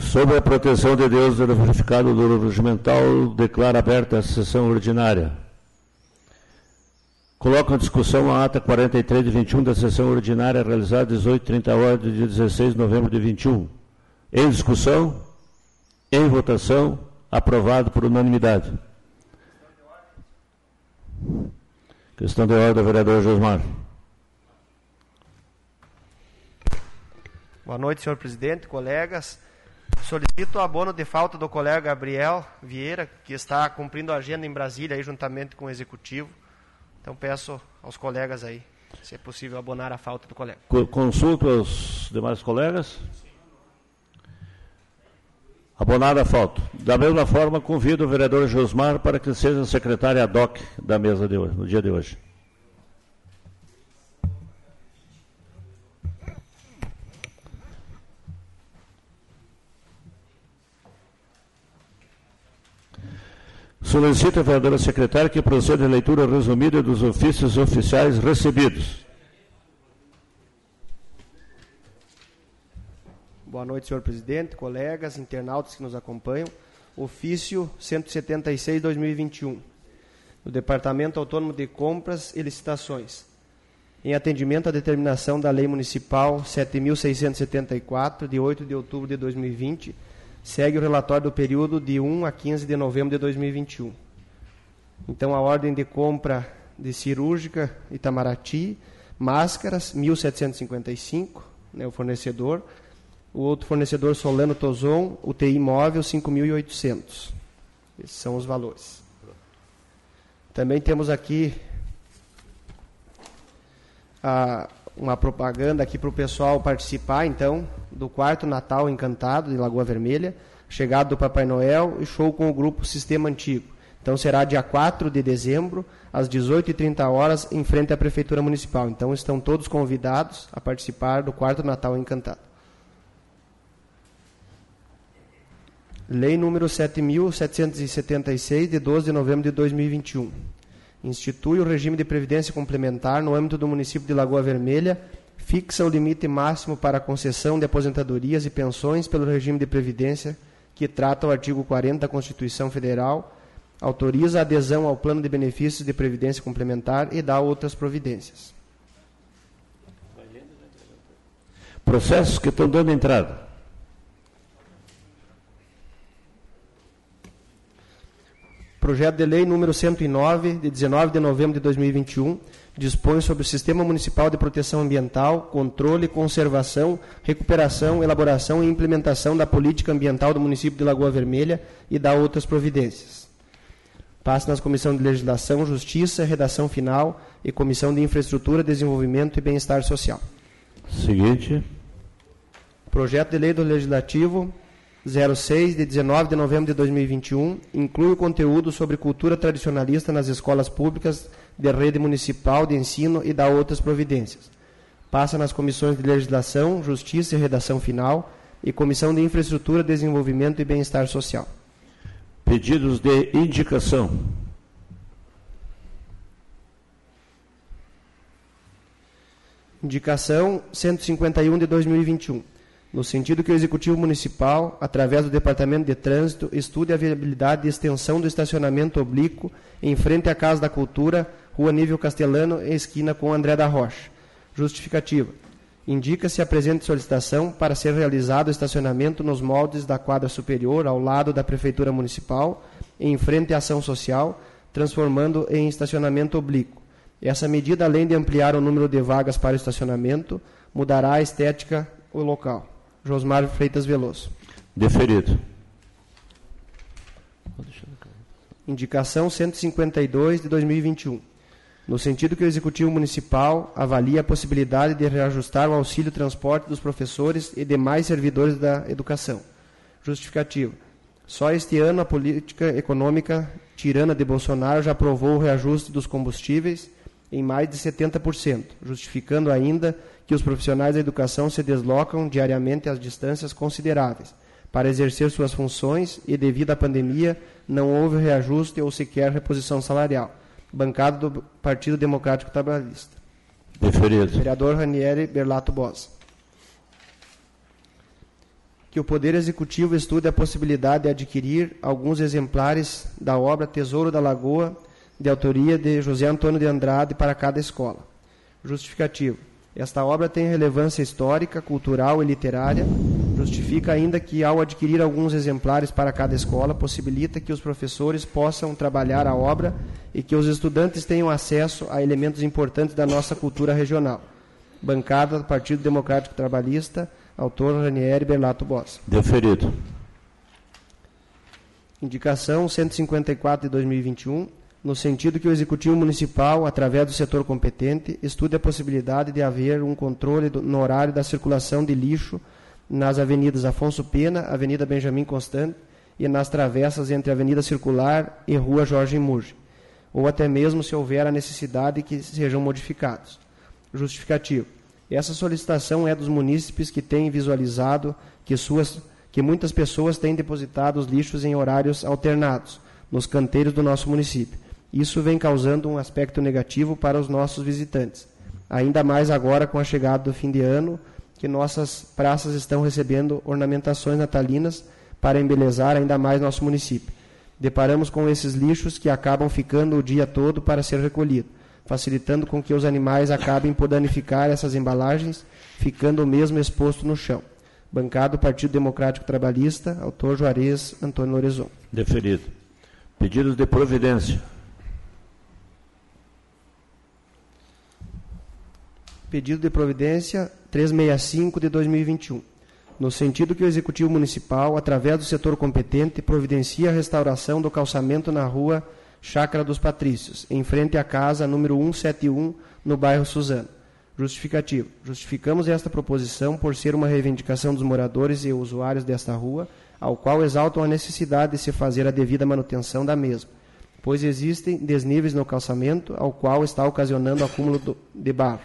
Sobre a proteção de Deus do verificado do regimental, declara aberta a sessão ordinária. Coloco em discussão a ata 43 de 21 da sessão ordinária realizada às 18h30 horas de 16 de novembro de 21. Em discussão, em votação, aprovado por unanimidade. Questão de ordem, vereador Josmar. Boa noite, senhor presidente, colegas. Solicito o abono de falta do colega Gabriel Vieira, que está cumprindo a agenda em Brasília, aí, juntamente com o executivo. Então peço aos colegas aí, se é possível, abonar a falta do colega. Consulto aos demais colegas. Abonada a falta. Da mesma forma, convido o vereador Josmar para que seja secretário ad hoc da mesa de hoje, no dia de hoje. Solicito a vereadora secretária que proceda a leitura resumida dos ofícios oficiais recebidos. Boa noite, senhor presidente, colegas, internautas que nos acompanham. Ofício 176-2021, do Departamento Autônomo de Compras e Licitações. Em atendimento à determinação da Lei Municipal 7.674, de 8 de outubro de 2020, segue o relatório do período de 1 a 15 de novembro de 2021. Então, a ordem de compra de cirúrgica Itamaraty, máscaras, 1.755, né, o fornecedor. O outro fornecedor, Solano Tozon, UTI móvel, 5.800. Esses são os valores. Também temos aqui a, uma propaganda aqui para o pessoal participar, então, do quarto Natal Encantado de Lagoa Vermelha, chegada do Papai Noel e show com o grupo Sistema Antigo. Então será dia 4 de dezembro, às 18h30 horas, em frente à Prefeitura Municipal. Então estão todos convidados a participar do quarto Natal Encantado. Lei número 7.776, de 12 de novembro de 2021 institui o regime de previdência complementar no âmbito do município de Lagoa Vermelha, fixa o limite máximo para a concessão de aposentadorias e pensões pelo regime de previdência que trata o artigo 40 da Constituição Federal, autoriza a adesão ao plano de benefícios de previdência complementar e dá outras providências. Processos que estão dando entrada. Projeto de Lei número 109, de 19 de novembro de 2021, dispõe sobre o Sistema Municipal de Proteção Ambiental, controle, conservação, recuperação, elaboração e implementação da política ambiental do município de Lagoa Vermelha e da outras providências. Passa nas Comissão de Legislação, Justiça, Redação Final e Comissão de Infraestrutura, Desenvolvimento e Bem-Estar Social. Seguinte. Projeto de Lei do Legislativo 06, de 19 de novembro de 2021, inclui o conteúdo sobre cultura tradicionalista nas escolas públicas de rede municipal de ensino e dá outras providências. Passa nas comissões de legislação, justiça e redação final e comissão de infraestrutura, desenvolvimento e bem-estar social. Pedidos de indicação. Indicação 151 de 2021 no sentido que o Executivo Municipal, através do Departamento de Trânsito, estude a viabilidade de extensão do estacionamento oblíquo em frente à Casa da Cultura, Rua Nível Castelano, esquina com André da Rocha. Justificativa. Indica-se a presente solicitação para ser realizado o estacionamento nos moldes da quadra superior, ao lado da Prefeitura Municipal, em frente à ação social, transformando em estacionamento oblíquo. Essa medida, além de ampliar o número de vagas para o estacionamento, mudará a estética o local. Josmar Freitas Veloso. Deferido. Indicação 152 de 2021. No sentido que o Executivo Municipal avalia a possibilidade de reajustar o auxílio transporte dos professores e demais servidores da educação. Justificativo. Só este ano a política econômica tirana de Bolsonaro já aprovou o reajuste dos combustíveis em mais de 70%, justificando ainda que os profissionais da educação se deslocam diariamente a distâncias consideráveis para exercer suas funções e, devido à pandemia, não houve reajuste ou sequer reposição salarial. Bancada do Partido Democrático Trabalhista. Deferido. Vereador Ranieri Berlato Bosa. que o Poder Executivo estude a possibilidade de adquirir alguns exemplares da obra Tesouro da Lagoa, de autoria de José Antônio de Andrade, para cada escola. Justificativo. Esta obra tem relevância histórica, cultural e literária. Justifica ainda que, ao adquirir alguns exemplares para cada escola, possibilita que os professores possam trabalhar a obra e que os estudantes tenham acesso a elementos importantes da nossa cultura regional. Bancada do Partido Democrático Trabalhista, autor Ranieri Berlato Bossa. Deferido. Indicação 154 de 2021 no sentido que o Executivo Municipal, através do setor competente, estude a possibilidade de haver um controle do, no horário da circulação de lixo nas avenidas Afonso Pena, Avenida Benjamin Constant e nas travessas entre Avenida Circular e Rua Jorge Murge, ou até mesmo se houver a necessidade que sejam modificados. Justificativo. Essa solicitação é dos munícipes que têm visualizado que, suas, que muitas pessoas têm depositado os lixos em horários alternados nos canteiros do nosso município isso vem causando um aspecto negativo para os nossos visitantes. Ainda mais agora com a chegada do fim de ano, que nossas praças estão recebendo ornamentações natalinas para embelezar ainda mais nosso município. Deparamos com esses lixos que acabam ficando o dia todo para ser recolhido, facilitando com que os animais acabem por danificar essas embalagens, ficando o mesmo exposto no chão. Bancado Partido Democrático Trabalhista, autor Juarez Antônio Lorezon. Deferido. Pedidos de providência. Pedido de providência 365 de 2021, no sentido que o Executivo Municipal, através do setor competente, providencia a restauração do calçamento na rua Chácara dos Patrícios, em frente à casa número 171, no bairro Suzano. Justificativo. Justificamos esta proposição por ser uma reivindicação dos moradores e usuários desta rua, ao qual exaltam a necessidade de se fazer a devida manutenção da mesma pois existem desníveis no calçamento, ao qual está ocasionando acúmulo de barro.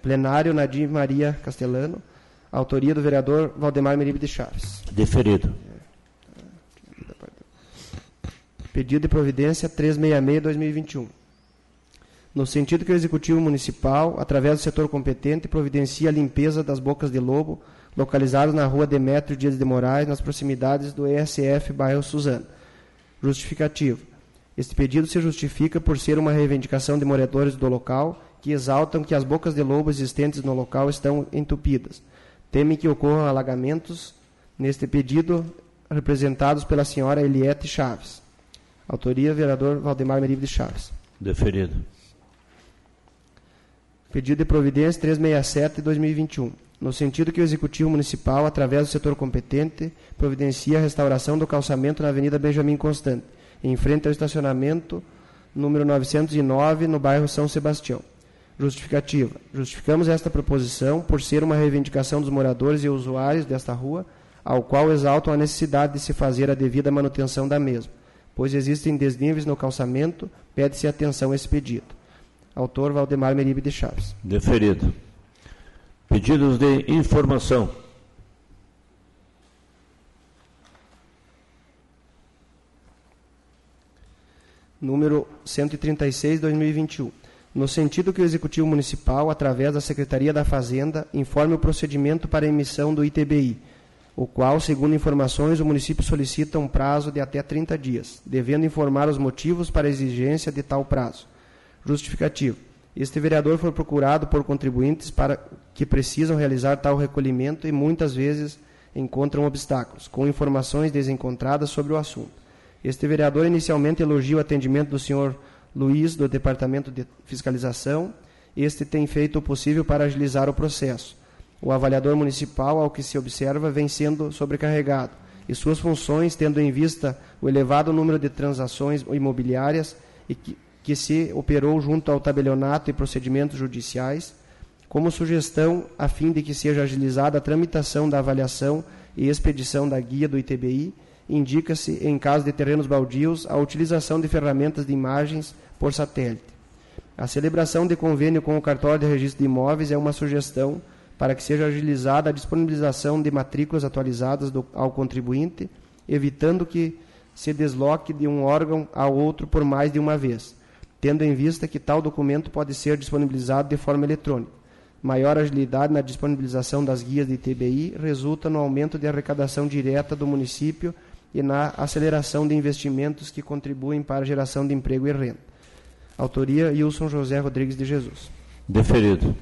Plenário Nadir Maria Castelano, autoria do vereador Valdemar Meribe de Chaves. Deferido. Pedido de providência 366-2021. No sentido que o Executivo Municipal, através do setor competente, providencia a limpeza das bocas de lobo localizadas na rua Demétrio Dias de Moraes, nas proximidades do ESF bairro Suzano. Justificativo este pedido se justifica por ser uma reivindicação de moradores do local que exaltam que as bocas de lobo existentes no local estão entupidas. Temem que ocorram alagamentos neste pedido, representados pela senhora Eliette Chaves. Autoria, vereador Valdemar Meribe de Chaves. Deferido. Pedido de providência 367 de 2021. No sentido que o Executivo Municipal, através do setor competente, providencia a restauração do calçamento na Avenida Benjamin Constante em frente ao estacionamento número 909, no bairro São Sebastião. Justificativa. Justificamos esta proposição por ser uma reivindicação dos moradores e usuários desta rua, ao qual exaltam a necessidade de se fazer a devida manutenção da mesma, pois existem desníveis no calçamento, pede-se atenção a esse pedido. Autor Valdemar Meribe de Chaves. Deferido. Pedidos de informação. Número 136, 2021, no sentido que o Executivo Municipal, através da Secretaria da Fazenda, informe o procedimento para emissão do ITBI, o qual, segundo informações, o município solicita um prazo de até 30 dias, devendo informar os motivos para a exigência de tal prazo. Justificativo. Este vereador foi procurado por contribuintes para que precisam realizar tal recolhimento e muitas vezes encontram obstáculos, com informações desencontradas sobre o assunto. Este vereador inicialmente elogia o atendimento do senhor Luiz, do Departamento de Fiscalização. Este tem feito o possível para agilizar o processo. O avaliador municipal, ao que se observa, vem sendo sobrecarregado e suas funções, tendo em vista o elevado número de transações imobiliárias e que, que se operou junto ao tabelionato e procedimentos judiciais, como sugestão a fim de que seja agilizada a tramitação da avaliação e expedição da guia do ITBI indica-se, em caso de terrenos baldios, a utilização de ferramentas de imagens por satélite. A celebração de convênio com o cartório de registro de imóveis é uma sugestão para que seja agilizada a disponibilização de matrículas atualizadas do, ao contribuinte, evitando que se desloque de um órgão ao outro por mais de uma vez, tendo em vista que tal documento pode ser disponibilizado de forma eletrônica. Maior agilidade na disponibilização das guias de TBI resulta no aumento de arrecadação direta do município e na aceleração de investimentos que contribuem para a geração de emprego e renda. Autoria: Wilson José Rodrigues de Jesus. Deferido.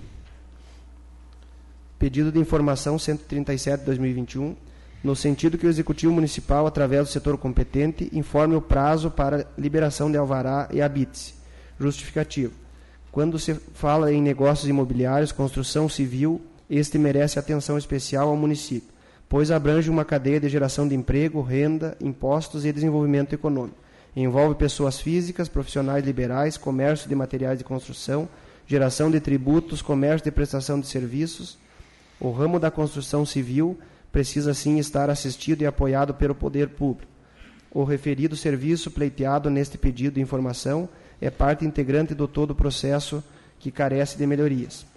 Pedido de informação 137/2021, no sentido que o Executivo Municipal, através do setor competente, informe o prazo para liberação de alvará e habite-se. Justificativo. Quando se fala em negócios imobiliários, construção civil, este merece atenção especial ao município pois abrange uma cadeia de geração de emprego, renda, impostos e desenvolvimento econômico. Envolve pessoas físicas, profissionais liberais, comércio de materiais de construção, geração de tributos, comércio de prestação de serviços. O ramo da construção civil precisa sim estar assistido e apoiado pelo poder público. O referido serviço pleiteado neste pedido de informação é parte integrante do todo o processo que carece de melhorias.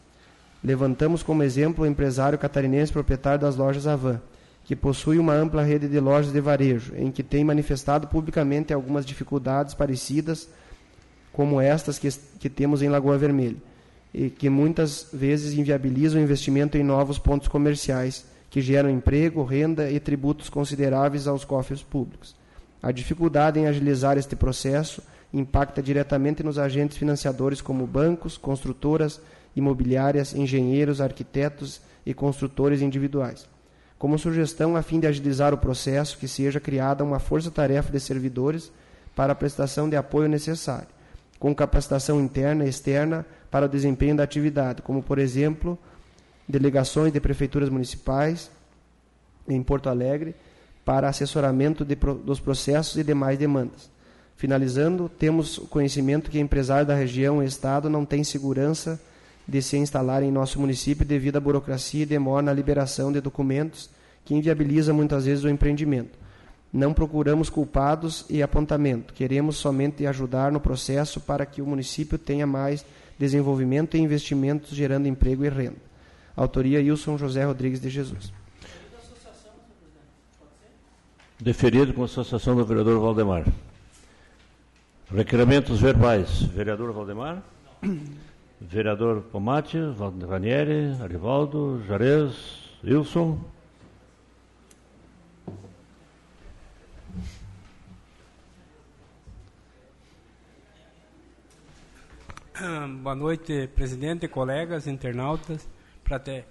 Levantamos como exemplo o empresário catarinense proprietário das lojas Avan, que possui uma ampla rede de lojas de varejo, em que tem manifestado publicamente algumas dificuldades parecidas como estas que, que temos em Lagoa Vermelha, e que muitas vezes inviabilizam o investimento em novos pontos comerciais, que geram emprego, renda e tributos consideráveis aos cofres públicos. A dificuldade em agilizar este processo impacta diretamente nos agentes financiadores como bancos, construtoras, imobiliárias, engenheiros, arquitetos e construtores individuais. Como sugestão, a fim de agilizar o processo, que seja criada uma força-tarefa de servidores para a prestação de apoio necessário, com capacitação interna e externa para o desempenho da atividade, como, por exemplo, delegações de prefeituras municipais em Porto Alegre para assessoramento de, dos processos e demais demandas. Finalizando, temos conhecimento que empresários da região e Estado não têm segurança de se instalar em nosso município devido à burocracia e demora na liberação de documentos que inviabiliza muitas vezes o empreendimento. Não procuramos culpados e apontamento, queremos somente ajudar no processo para que o município tenha mais desenvolvimento e investimentos gerando emprego e renda. Autoria Wilson José Rodrigues de Jesus. Deferido com a associação do vereador Valdemar. Requerimentos verbais. Vereador Valdemar? Vereador Pomate, Ranieri, Arivaldo, Jarez, Wilson. Boa noite, presidente, colegas, internautas. Para ter,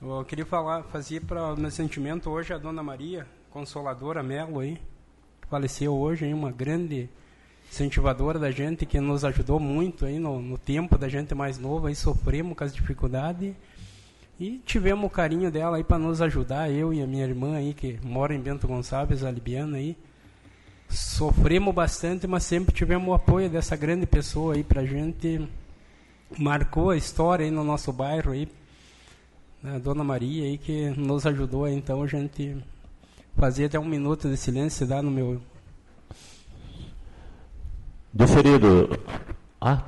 eu queria falar, fazer para o meu sentimento hoje a Dona Maria Consoladora Melo aí, faleceu hoje, aí, uma grande incentivadora da gente, que nos ajudou muito aí no, no tempo da gente mais novo, aí sofremos com as dificuldades e tivemos o carinho dela aí para nos ajudar, eu e a minha irmã aí, que mora em Bento Gonçalves, a Libiana aí. Sofremos bastante, mas sempre tivemos o apoio dessa grande pessoa aí para a gente. Marcou a história aí no nosso bairro aí, a Dona Maria aí, que nos ajudou aí, então a gente fazer até um minuto de silêncio, dá no meu Deferido. Ah.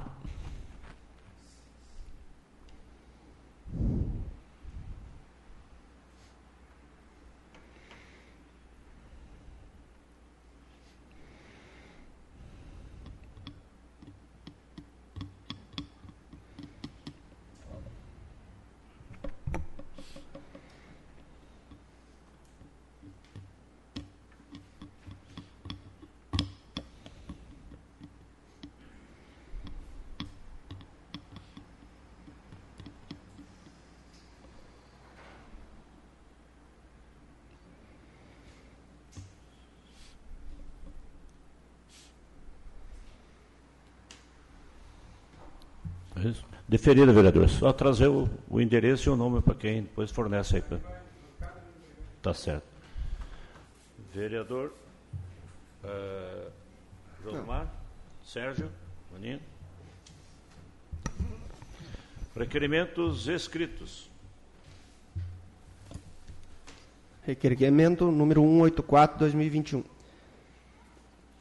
Deferido, vereador. Só trazer o, o endereço e o nome para quem depois fornece aí. Pra... Tá certo. Vereador uh, Josmar, Sérgio, Maninho. Requerimentos escritos. Requerimento número 184-2021.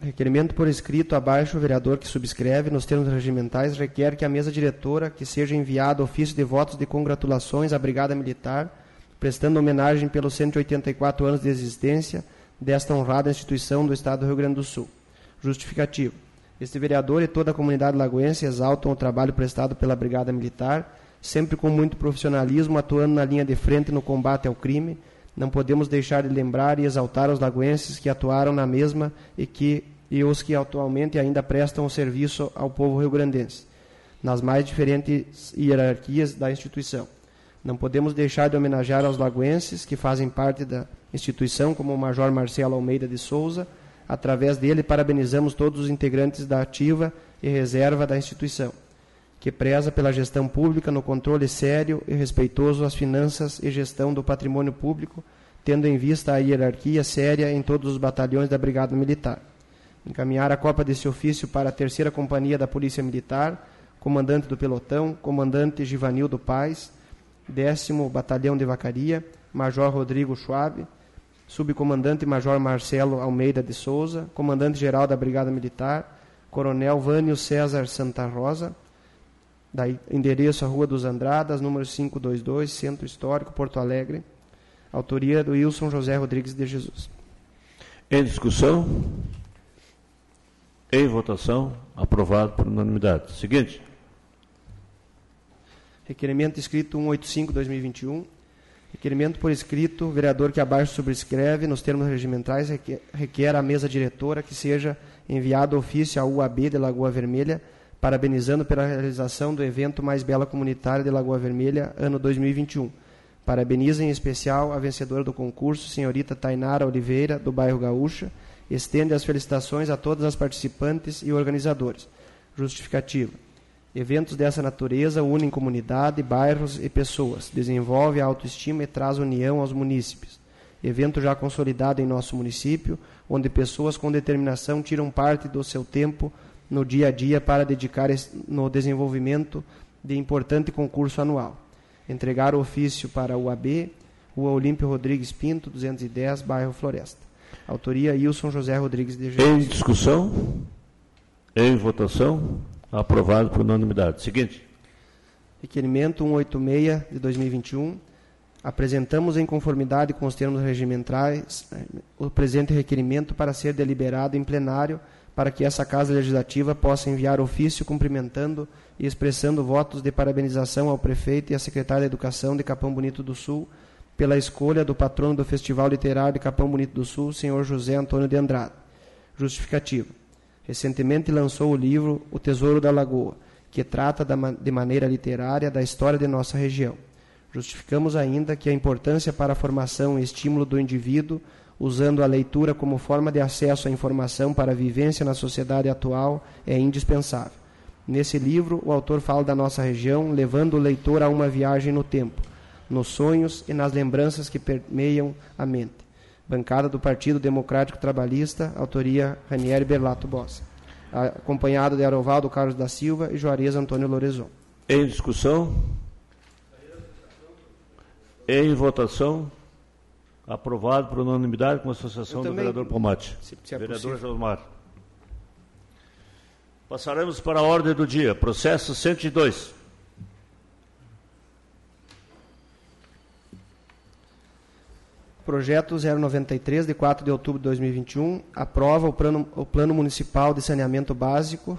Requerimento por escrito abaixo, o vereador que subscreve nos termos regimentais requer que a mesa diretora que seja enviado ofício de votos de congratulações à Brigada Militar, prestando homenagem pelos 184 anos de existência desta honrada instituição do Estado do Rio Grande do Sul. Justificativo. Este vereador e toda a comunidade lagoense exaltam o trabalho prestado pela Brigada Militar, sempre com muito profissionalismo, atuando na linha de frente no combate ao crime. Não podemos deixar de lembrar e exaltar os lagoenses que atuaram na mesma e, que, e os que atualmente ainda prestam o serviço ao povo rio-grandense, nas mais diferentes hierarquias da instituição. Não podemos deixar de homenagear aos lagoenses que fazem parte da instituição, como o Major Marcelo Almeida de Souza. Através dele, parabenizamos todos os integrantes da ativa e reserva da instituição, que preza pela gestão pública no controle sério e respeitoso às finanças e gestão do patrimônio público, tendo em vista a hierarquia séria em todos os batalhões da Brigada Militar. Encaminhar a cópia desse ofício para a terceira companhia da Polícia Militar, comandante do pelotão, comandante Givanildo Paz, décimo Batalhão de Vacaria, Major Rodrigo Schwab, Subcomandante Major Marcelo Almeida de Souza, Comandante-Geral da Brigada Militar, Coronel Vânio César Santa Rosa, da endereço a Rua dos Andradas, número 522, Centro Histórico, Porto Alegre. Autoria do Wilson José Rodrigues de Jesus. Em discussão? Em votação? Aprovado por unanimidade. Seguinte. Requerimento escrito 185-2021. Requerimento por escrito, vereador que abaixo subscreve, nos termos regimentais, requer à mesa diretora que seja enviado ofício à UAB de Lagoa Vermelha, parabenizando pela realização do evento Mais Bela Comunitária de Lagoa Vermelha, ano 2021. Parabeniza em especial a vencedora do concurso, senhorita Tainara Oliveira, do bairro Gaúcha. Estende as felicitações a todas as participantes e organizadores. Justificativa. Eventos dessa natureza unem comunidade, bairros e pessoas, desenvolve a autoestima e traz união aos munícipes. Evento já consolidado em nosso município, onde pessoas com determinação tiram parte do seu tempo no dia a dia para dedicar no desenvolvimento de importante concurso anual. Entregar o ofício para o AB, Rua Olímpio Rodrigues Pinto, 210, bairro Floresta. Autoria Wilson José Rodrigues de Jesus. Em discussão? Em votação? Aprovado por unanimidade. Seguinte. Requerimento 186 de 2021. Apresentamos em conformidade com os termos regimentais eh, o presente requerimento para ser deliberado em plenário para que essa Casa Legislativa possa enviar ofício cumprimentando e expressando votos de parabenização ao prefeito e à secretária de Educação de Capão Bonito do Sul pela escolha do patrono do Festival Literário de Capão Bonito do Sul, senhor José Antônio de Andrade. Justificativa. Recentemente lançou o livro O Tesouro da Lagoa, que trata de maneira literária da história de nossa região. Justificamos ainda que a importância para a formação e estímulo do indivíduo, usando a leitura como forma de acesso à informação para a vivência na sociedade atual, é indispensável. Nesse livro, o autor fala da nossa região, levando o leitor a uma viagem no tempo, nos sonhos e nas lembranças que permeiam a mente. Bancada do Partido Democrático Trabalhista, autoria Ranieri Berlato Bossa. Acompanhado de Arovaldo Carlos da Silva e Juarez Antônio Lorezon. Em discussão? Em votação? Aprovado por unanimidade com a associação do vereador Pomate. Se, se é vereador Josmar. Passaremos para a ordem do dia. Processo 102. Projeto 093, de 4 de outubro de 2021, aprova o plano, o plano Municipal de Saneamento Básico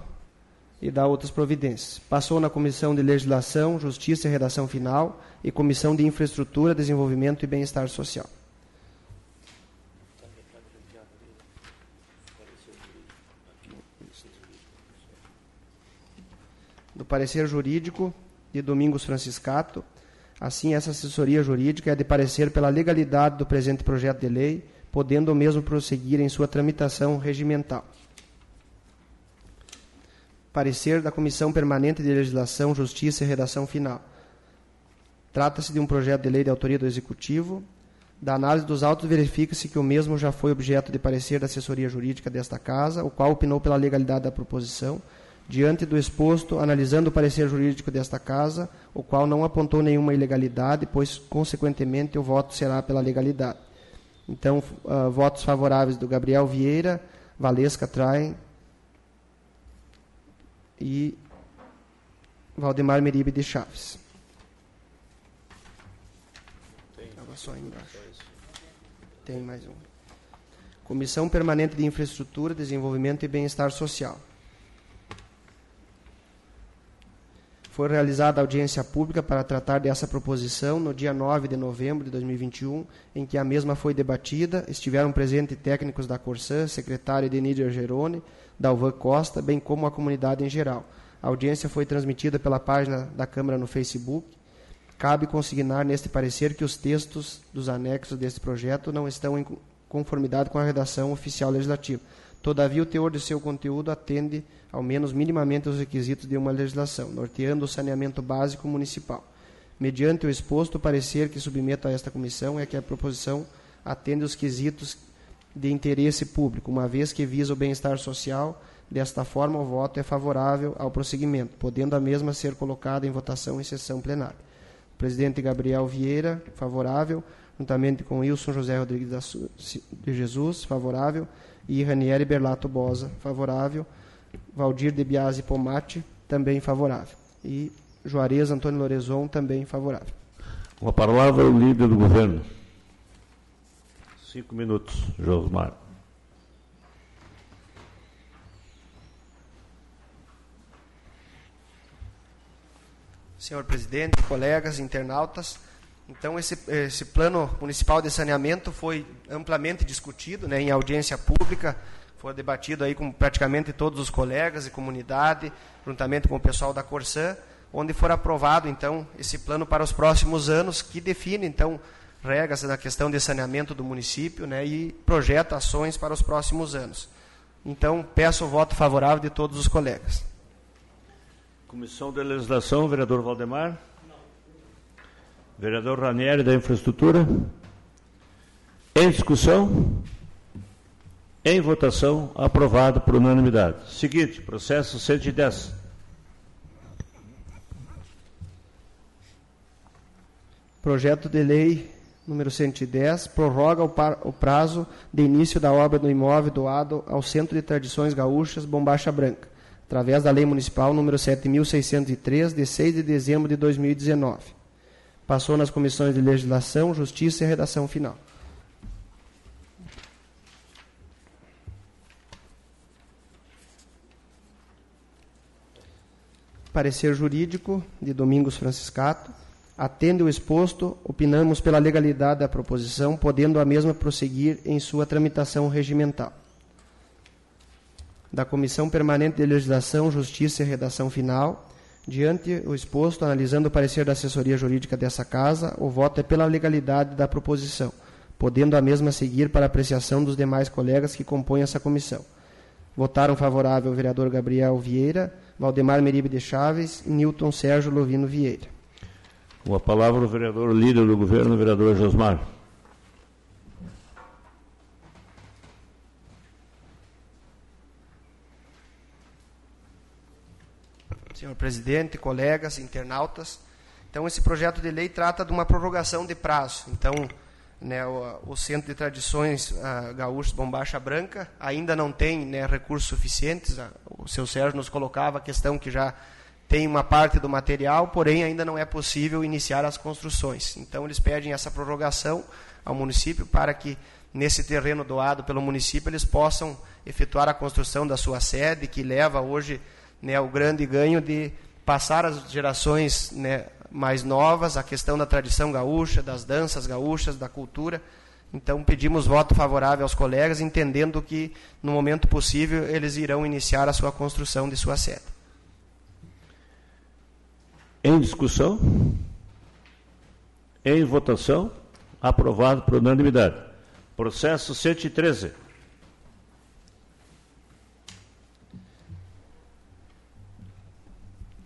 e dá outras providências. Passou na Comissão de Legislação, Justiça e Redação Final e Comissão de Infraestrutura, Desenvolvimento e Bem-Estar Social. Do parecer jurídico de Domingos Franciscato, Assim, essa assessoria jurídica é de parecer pela legalidade do presente projeto de lei, podendo o mesmo prosseguir em sua tramitação regimental. Parecer da Comissão Permanente de Legislação, Justiça e Redação Final. Trata-se de um projeto de lei de autoria do Executivo. Da análise dos autos, verifica-se que o mesmo já foi objeto de parecer da assessoria jurídica desta Casa, o qual opinou pela legalidade da proposição Diante do exposto, analisando o parecer jurídico desta Casa, o qual não apontou nenhuma ilegalidade, pois, consequentemente, o voto será pela legalidade. Então, uh, votos favoráveis do Gabriel Vieira, Valesca Traem e Valdemar Meribe de Chaves. Estava só embaixo. Tem mais um. Comissão Permanente de Infraestrutura, Desenvolvimento e Bem-Estar Social. Foi realizada audiência pública para tratar dessa proposição no dia 9 de novembro de 2021, em que a mesma foi debatida. Estiveram presentes técnicos da Corsã, secretário Deníder Gerone, da Alvan Costa, bem como a comunidade em geral. A audiência foi transmitida pela página da Câmara no Facebook. Cabe consignar neste parecer que os textos dos anexos deste projeto não estão em conformidade com a redação oficial legislativa. Todavia, o teor de seu conteúdo atende, ao menos minimamente, os requisitos de uma legislação, norteando o saneamento básico municipal. Mediante o exposto, o parecer que submeto a esta comissão é que a proposição atende os quesitos de interesse público, uma vez que visa o bem-estar social. Desta forma, o voto é favorável ao prosseguimento, podendo a mesma ser colocada em votação em sessão plenária. O presidente Gabriel Vieira, favorável, juntamente com Wilson José Rodrigues de Jesus, favorável e Ranieri Berlato Bosa, favorável. Valdir de Biasi Pomate, também favorável. E Juarez Antônio Lorezon, também favorável. Com a palavra, o líder do governo. Cinco minutos, Josmar. Senhor presidente, colegas, internautas, então, esse, esse plano municipal de saneamento foi amplamente discutido né, em audiência pública, foi debatido aí com praticamente todos os colegas e comunidade, juntamente com o pessoal da Corsã, onde foi aprovado, então, esse plano para os próximos anos, que define, então, regras na questão de saneamento do município né, e projeta ações para os próximos anos. Então, peço o voto favorável de todos os colegas. Comissão de Legislação, vereador Valdemar. Vereador Ranieri, da Infraestrutura. Em discussão. Em votação, aprovado por unanimidade. Seguinte, processo 110. Projeto de lei número 110 prorroga o prazo de início da obra do imóvel doado ao Centro de Tradições Gaúchas Bombacha Branca, através da Lei Municipal número 7603 de 6 de dezembro de 2019. Passou nas comissões de legislação, justiça e redação final. Parecer jurídico de Domingos Franciscato. Atende o exposto, opinamos pela legalidade da proposição, podendo a mesma prosseguir em sua tramitação regimental. Da Comissão Permanente de Legislação, Justiça e Redação Final, Diante o exposto, analisando o parecer da assessoria jurídica dessa casa, o voto é pela legalidade da proposição, podendo a mesma seguir para apreciação dos demais colegas que compõem essa comissão. Votaram favorável o vereador Gabriel Vieira, Valdemar Meribe de Chaves e Newton Sérgio Lovino Vieira. Com a palavra o vereador líder do governo, o vereador Josmar. Senhor presidente, colegas, internautas. Então, esse projeto de lei trata de uma prorrogação de prazo. Então, né, o, o, Centro de Tradições uh, Gaúchos Bombacha Branca ainda não tem né, recursos suficientes. O seu Sérgio nos colocava a questão que já tem uma parte do material, porém ainda não é possível iniciar as construções. Então, eles pedem essa prorrogação ao município para que, nesse terreno doado pelo município, eles possam efetuar a construção da sua sede, que leva hoje né, o grande ganho de passar às gerações né, mais novas a questão da tradição gaúcha, das danças gaúchas, da cultura. Então, pedimos voto favorável aos colegas, entendendo que, no momento possível, eles irão iniciar a sua construção de sua sede. Em discussão? Em votação? Aprovado por unanimidade. Processo 113.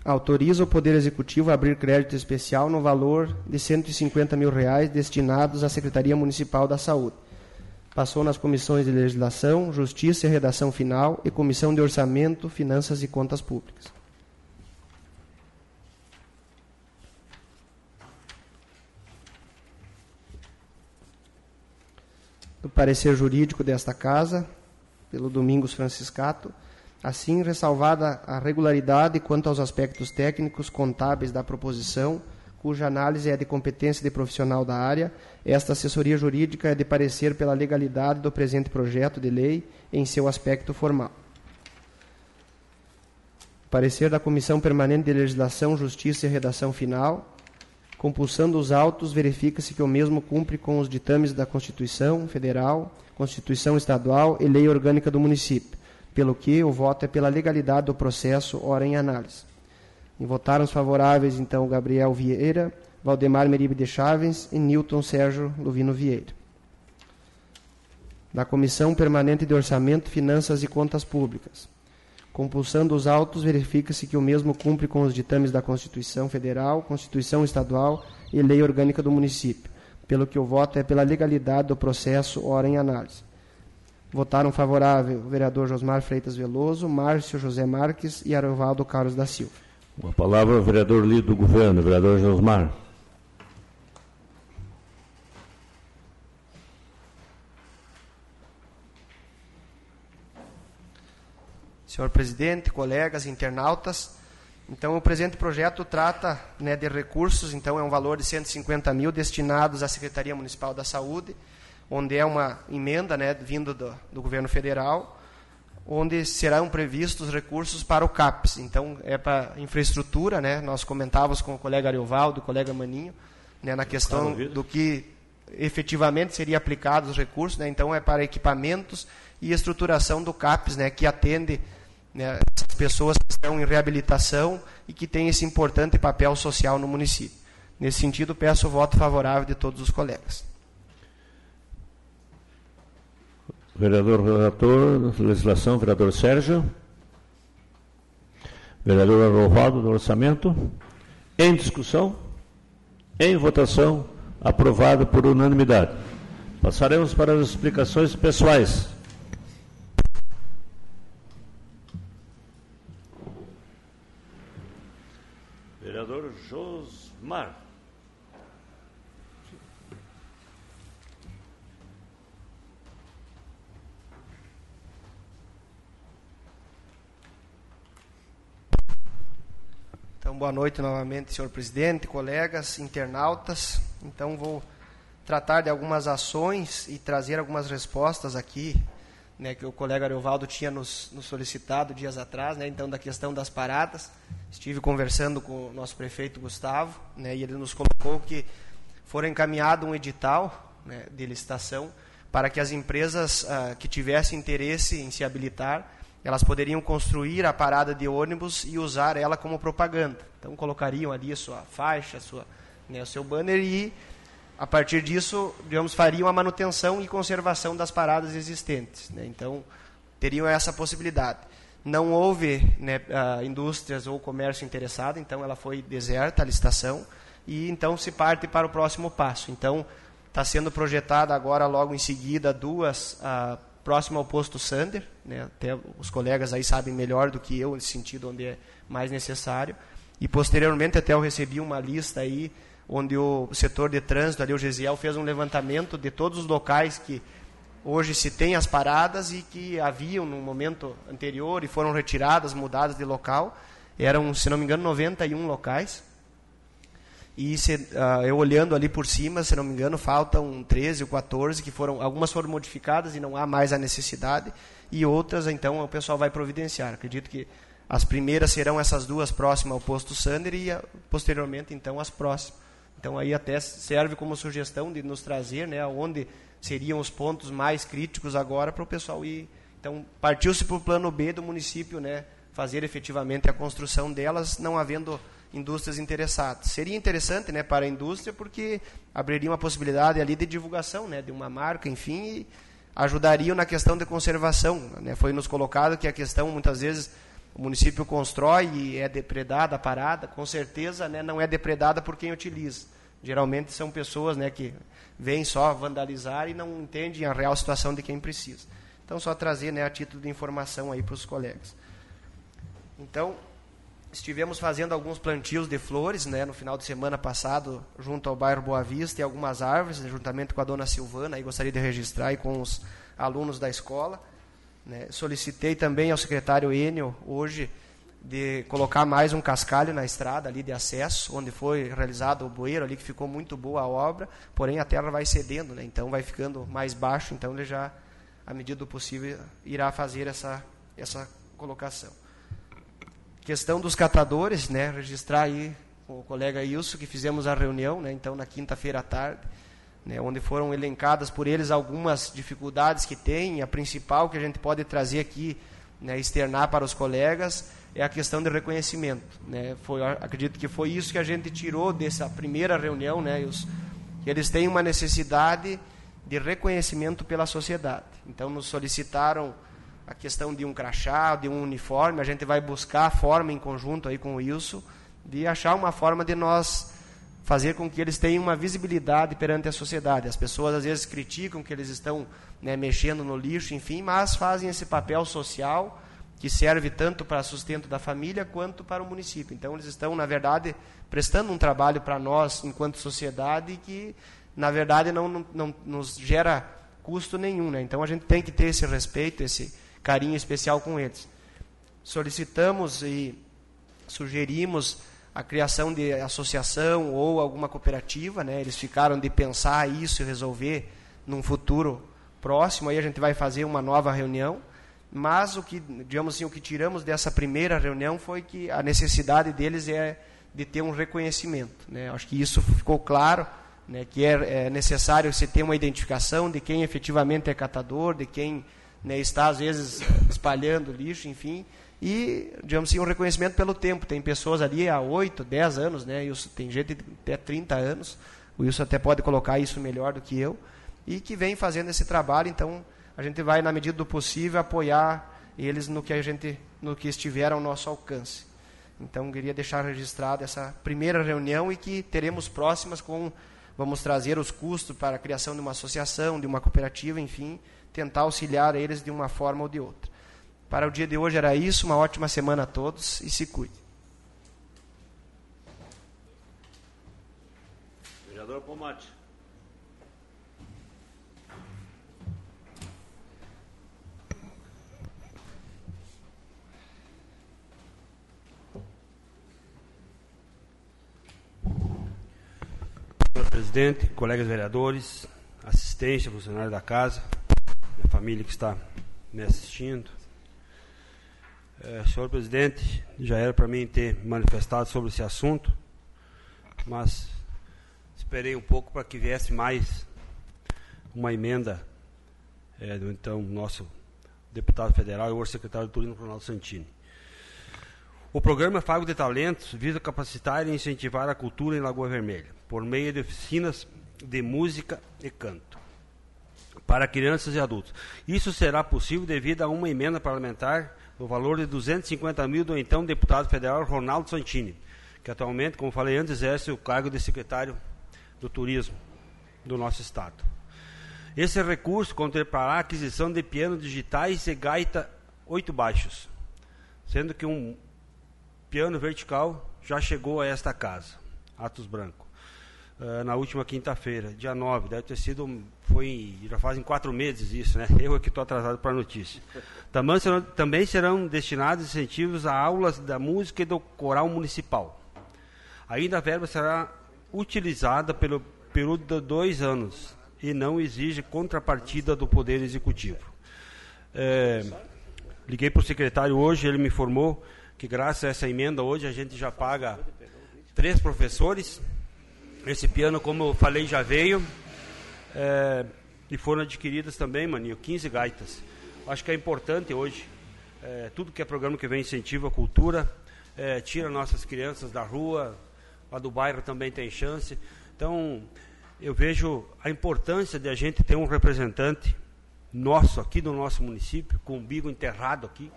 Autoriza o Poder Executivo a abrir crédito especial no valor de 150 mil reais destinados à Secretaria Municipal da Saúde. Passou nas comissões de Legislação, Justiça e Redação Final e Comissão de Orçamento, Finanças e Contas Públicas. Do parecer jurídico desta Casa, pelo Domingos Franciscato, Assim, ressalvada a regularidade quanto aos aspectos técnicos contábeis da proposição, cuja análise é de competência de profissional da área, esta assessoria jurídica é de parecer pela legalidade do presente projeto de lei em seu aspecto formal. Parecer da Comissão Permanente de Legislação, Justiça e Redação Final. Compulsando os autos, verifica-se que o mesmo cumpre com os ditames da Constituição Federal, Constituição Estadual e Lei Orgânica do Município, pelo que o voto é pela legalidade do processo, ora em análise. E votaram os favoráveis, então, Gabriel Vieira, Valdemar Meribe de Chaves e Newton Sérgio Luvino Vieira. Da Comissão Permanente de Orçamento, Finanças e Contas Públicas. Compulsando os autos, verifica-se que o mesmo cumpre com os ditames da Constituição Federal, Constituição Estadual e Lei Orgânica do Município, pelo que o voto é pela legalidade do processo, ora em análise. Votaram favorável o vereador Josmar Freitas Veloso, Márcio José Marques e Arovaldo Carlos da Silva. A palavra ao vereador líder do governo, vereador Josmar. Senhor presidente, colegas, internautas, então o presente projeto trata né, de recursos, então é um valor de 150 mil destinados à Secretaria Municipal da Saúde, onde é uma emenda né, vindo do, do governo federal, onde serão previstos recursos para o CAPES. Então, é para infraestrutura, né? nós comentávamos com o colega Ariovaldo, o colega Maninho, né, na questão do que efetivamente seria aplicado os recursos, né? então é para equipamentos e estruturação do CAPES, né, que atende né, as pessoas que estão em reabilitação e que têm esse importante papel social no município. Nesse sentido, peço o voto favorável de todos os colegas. Vereador relator, legislação, vereador Sérgio. Vereador Arrovaldo, do orçamento. Em discussão, em votação, aprovado por unanimidade. Passaremos para as explicações pessoais. Vereador Josmar. Então, boa noite novamente, senhor presidente, colegas, internautas. Então, vou tratar de algumas ações e trazer algumas respostas aqui, né, que o colega Ariovaldo tinha nos, nos solicitado dias atrás, né, então, da questão das paradas. Estive conversando com o nosso prefeito Gustavo, né, e ele nos colocou que foi encaminhado um edital né, de licitação para que as empresas ah, que tivessem interesse em se habilitar elas poderiam construir a parada de ônibus e usar ela como propaganda. Então colocariam ali a sua faixa, a sua, né, o seu banner e a partir disso, digamos, fariam a manutenção e conservação das paradas existentes. Né? Então teriam essa possibilidade. Não houve né, uh, indústrias ou comércio interessado, então ela foi deserta a licitação e então se parte para o próximo passo. Então está sendo projetada agora logo em seguida duas uh, próximo ao posto Sander, né, até os colegas aí sabem melhor do que eu nesse sentido onde é mais necessário. E posteriormente até eu recebi uma lista aí onde o setor de trânsito ali o Gesiel fez um levantamento de todos os locais que hoje se tem as paradas e que haviam no momento anterior e foram retiradas, mudadas de local. Eram, se não me engano, 91 locais. E se, uh, eu olhando ali por cima, se não me engano, faltam 13 ou 14 que foram, algumas foram modificadas e não há mais a necessidade, e outras então o pessoal vai providenciar. Acredito que as primeiras serão essas duas próximas ao posto Sander e posteriormente então as próximas. Então aí até serve como sugestão de nos trazer, né, onde seriam os pontos mais críticos agora para o pessoal ir. Então partiu-se para o plano B do município, né, fazer efetivamente a construção delas, não havendo indústrias interessadas. Seria interessante né, para a indústria porque abriria uma possibilidade ali de divulgação né, de uma marca, enfim, e ajudariam na questão de conservação. Né? Foi nos colocado que a questão, muitas vezes, o município constrói e é depredada parada, com certeza né, não é depredada por quem utiliza. Geralmente são pessoas né, que vêm só vandalizar e não entendem a real situação de quem precisa. Então, só trazer né, a título de informação aí para os colegas. Então, Estivemos fazendo alguns plantios de flores, né, no final de semana passado, junto ao bairro Boa Vista e algumas árvores, juntamente com a dona Silvana, e gostaria de registrar e com os alunos da escola. Né. Solicitei também ao secretário Enio, hoje, de colocar mais um cascalho na estrada ali de acesso, onde foi realizado o bueiro ali, que ficou muito boa a obra, porém a terra vai cedendo, né, então vai ficando mais baixo, então ele já, à medida do possível, irá fazer essa, essa colocação. Questão dos catadores, né, registrar aí com o colega Ilso que fizemos a reunião, né, então na quinta-feira à tarde, né, onde foram elencadas por eles algumas dificuldades que tem, a principal que a gente pode trazer aqui, né, externar para os colegas, é a questão de reconhecimento. Né? Foi, acredito que foi isso que a gente tirou dessa primeira reunião, né, os, eles têm uma necessidade de reconhecimento pela sociedade. Então nos solicitaram a questão de um crachá, de um uniforme, a gente vai buscar a forma em conjunto aí com o Wilson de achar uma forma de nós fazer com que eles tenham uma visibilidade perante a sociedade. As pessoas às vezes criticam que eles estão né, mexendo no lixo, enfim, mas fazem esse papel social que serve tanto para sustento da família quanto para o município. Então eles estão, na verdade, prestando um trabalho para nós enquanto sociedade que, na verdade, não, não, não nos gera custo nenhum. Né? Então a gente tem que ter esse respeito, esse carinho especial com eles. Solicitamos e sugerimos a criação de associação ou alguma cooperativa, né? Eles ficaram de pensar isso e resolver num futuro próximo. Aí a gente vai fazer uma nova reunião. Mas o que, digamos assim, o que tiramos dessa primeira reunião foi que a necessidade deles é de ter um reconhecimento. Né? Acho que isso ficou claro, né? que é, é necessário você ter uma identificação de quem efetivamente é catador, de quem né, está às vezes espalhando lixo, enfim, e, digamos assim, um reconhecimento pelo tempo. Tem pessoas ali há 8, 10 anos, né, Wilson, tem gente até 30 anos, o Wilson até pode colocar isso melhor do que eu, e que vem fazendo esse trabalho, então a gente vai, na medida do possível, apoiar eles no que a gente, no que estiver ao nosso alcance. Então, queria deixar registrado essa primeira reunião e que teremos próximas com, vamos trazer os custos para a criação de uma associação, de uma cooperativa, enfim, tentar auxiliar eles de uma forma ou de outra. Para o dia de hoje era isso, uma ótima semana a todos e se cuide. Vereador Pomate. Senhor presidente, colegas vereadores, assistência, funcionário da casa, família que está me assistindo. É, senhor presidente, já era para mim ter manifestado sobre esse assunto, mas esperei um pouco para que viesse mais uma emenda é, do então nosso deputado federal e hoje secretário do Turismo, Ronaldo Santini. O programa Fago de Talentos visa capacitar e incentivar a cultura em Lagoa Vermelha, por meio de oficinas de música e canto para crianças e adultos. Isso será possível devido a uma emenda parlamentar no valor de 250 mil do então deputado federal Ronaldo Santini, que atualmente, como falei antes, exerce o cargo de secretário do Turismo do nosso Estado. Esse recurso contemplará a aquisição de pianos digitais e gaita oito baixos, sendo que um piano vertical já chegou a esta casa, Atos Branco. Uh, na última quinta-feira, dia 9. Deve ter sido. Foi, já fazem quatro meses isso, né? Eu é que estou atrasado para a notícia. Também serão, também serão destinados incentivos a aulas da música e do coral municipal. Ainda a verba será utilizada pelo período de dois anos e não exige contrapartida do Poder Executivo. É, liguei para o secretário hoje, ele me informou que graças a essa emenda hoje a gente já paga três professores esse piano, como eu falei, já veio. É, e foram adquiridas também, Maninho, 15 gaitas. Acho que é importante hoje, é, tudo que é programa que vem incentiva a cultura, é, tira nossas crianças da rua, lá do bairro também tem chance. Então, eu vejo a importância de a gente ter um representante nosso aqui do nosso município, com o umbigo enterrado aqui,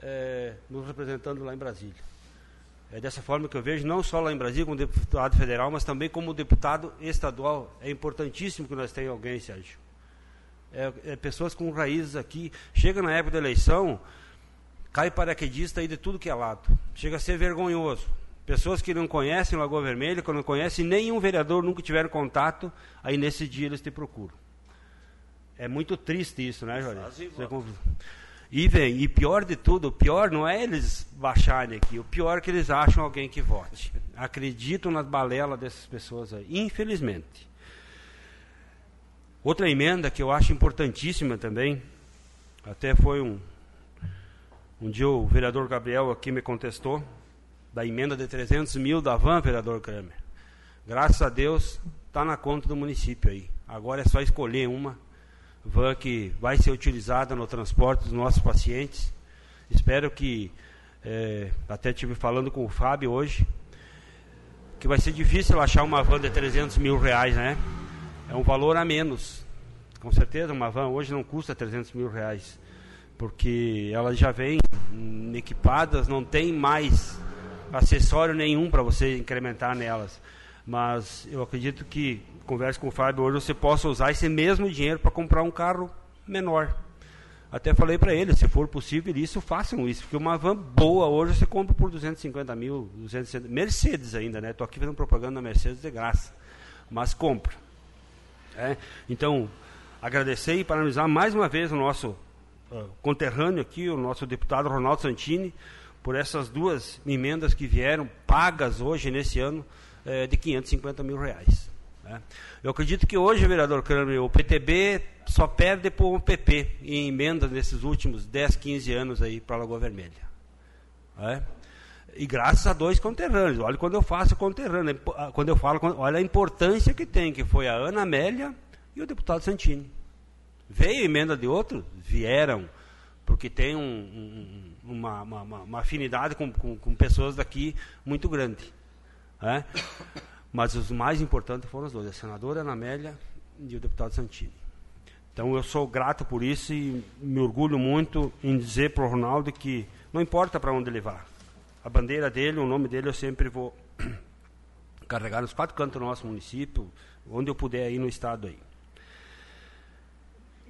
é, nos representando lá em Brasília. É dessa forma que eu vejo, não só lá em Brasília, como deputado federal, mas também como deputado estadual. É importantíssimo que nós tenhamos alguém, Sérgio. É, é pessoas com raízes aqui. Chega na época da eleição, cai paraquedista aí de tudo que é lado. Chega a ser vergonhoso. Pessoas que não conhecem Lagoa Vermelha, que não conhecem nenhum vereador, nunca tiveram contato, aí nesse dia eles te procuram. É muito triste isso, né, Jorge? E vem, e pior de tudo, o pior não é eles baixarem aqui, o pior é que eles acham alguém que vote. Acreditam nas balelas dessas pessoas aí, infelizmente. Outra emenda que eu acho importantíssima também, até foi um, Um dia o vereador Gabriel aqui me contestou da emenda de 300 mil da van, vereador Kramer. Graças a Deus, está na conta do município aí. Agora é só escolher uma van que vai ser utilizada no transporte dos nossos pacientes. Espero que, é, até estive falando com o Fábio hoje, que vai ser difícil achar uma van de 300 mil reais, né? É um valor a menos. Com certeza, uma van hoje não custa 300 mil reais, porque elas já vêm equipadas, não tem mais acessório nenhum para você incrementar nelas. Mas eu acredito que, converse com o Fábio hoje, você possa usar esse mesmo dinheiro para comprar um carro menor. Até falei para ele, se for possível isso, façam isso, porque uma van boa hoje você compra por 250 mil, 260, Mercedes ainda, né? Estou aqui fazendo propaganda da Mercedes de graça, mas compra. É? Então, agradecer e parabenizar mais uma vez o nosso uh, conterrâneo aqui, o nosso deputado Ronaldo Santini, por essas duas emendas que vieram pagas hoje, nesse ano, eh, de 550 mil reais. Né? Eu acredito que hoje, vereador Kramer, o PTB só perde por um PP em emendas nesses últimos 10, 15 anos aí para Lagoa Vermelha. Né? E graças a dois conterrâneos. Olha quando eu faço conterrâneo, ah, quando eu falo, olha a importância que tem, que foi a Ana Amélia e o deputado Santini. Veio emenda de outros? Vieram, porque tem um, um, uma, uma, uma, afinidade com, com, com, pessoas daqui muito grande. Né? Mas os mais importantes foram os dois, a senadora Ana Amélia e o deputado Santini. Então eu sou grato por isso e me orgulho muito em dizer para o Ronaldo que não importa para onde ele vá. A bandeira dele, o nome dele eu sempre vou carregar nos quatro cantos do nosso município, onde eu puder ir no estado aí.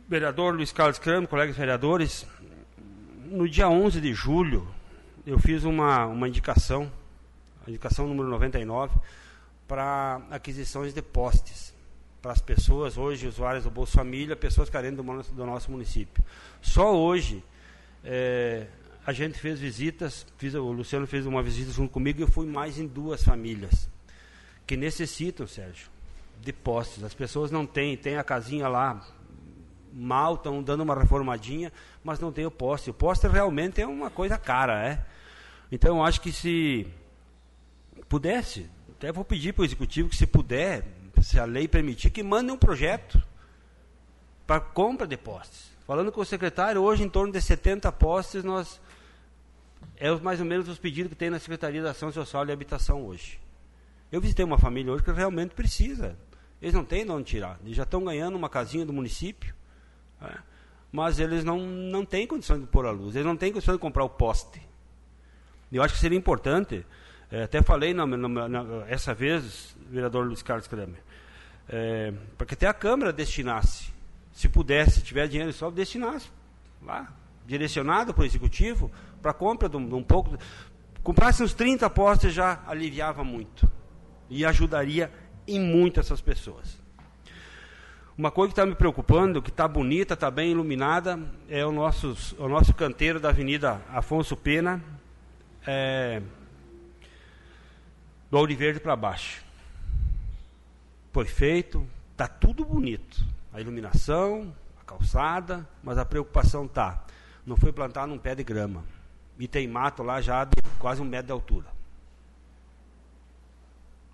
Vereador Luiz Carlos Cramo, colegas vereadores, no dia 11 de julho eu fiz uma, uma indicação, indicação número 99, para aquisições de postes para as pessoas, hoje usuários do Bolsa Família, pessoas carentes do, do nosso município. Só hoje é, a gente fez visitas, fiz, o Luciano fez uma visita junto comigo e eu fui mais em duas famílias que necessitam, Sérgio, de postes. As pessoas não têm, tem a casinha lá mal, estão dando uma reformadinha, mas não tem o poste. O poste realmente é uma coisa cara, é. Então eu acho que se pudesse, até vou pedir para o executivo que se puder se a lei permitir, que mandem um projeto para compra de postes. Falando com o secretário, hoje em torno de 70 postes, nós é mais ou menos os pedidos que tem na Secretaria da Ação Social e Habitação hoje. Eu visitei uma família hoje que realmente precisa. Eles não têm de onde tirar. Eles já estão ganhando uma casinha do município, né? mas eles não, não têm condição de pôr a luz. Eles não têm condição de comprar o poste. Eu acho que seria importante, é, até falei na, na, na, essa vez, vereador Luiz Carlos Kramer, é, para que até a Câmara destinasse, se pudesse, se tiver dinheiro só, destinasse lá, direcionado para o Executivo, para a compra de um, de um pouco. Comprasse uns 30 postes já aliviava muito. E ajudaria em muito essas pessoas. Uma coisa que está me preocupando, que está bonita, está bem iluminada, é o nosso, o nosso canteiro da Avenida Afonso Pena, é, do Ouro para baixo foi feito, está tudo bonito. A iluminação, a calçada, mas a preocupação está. Não foi plantado num pé de grama. E tem mato lá já de quase um metro de altura.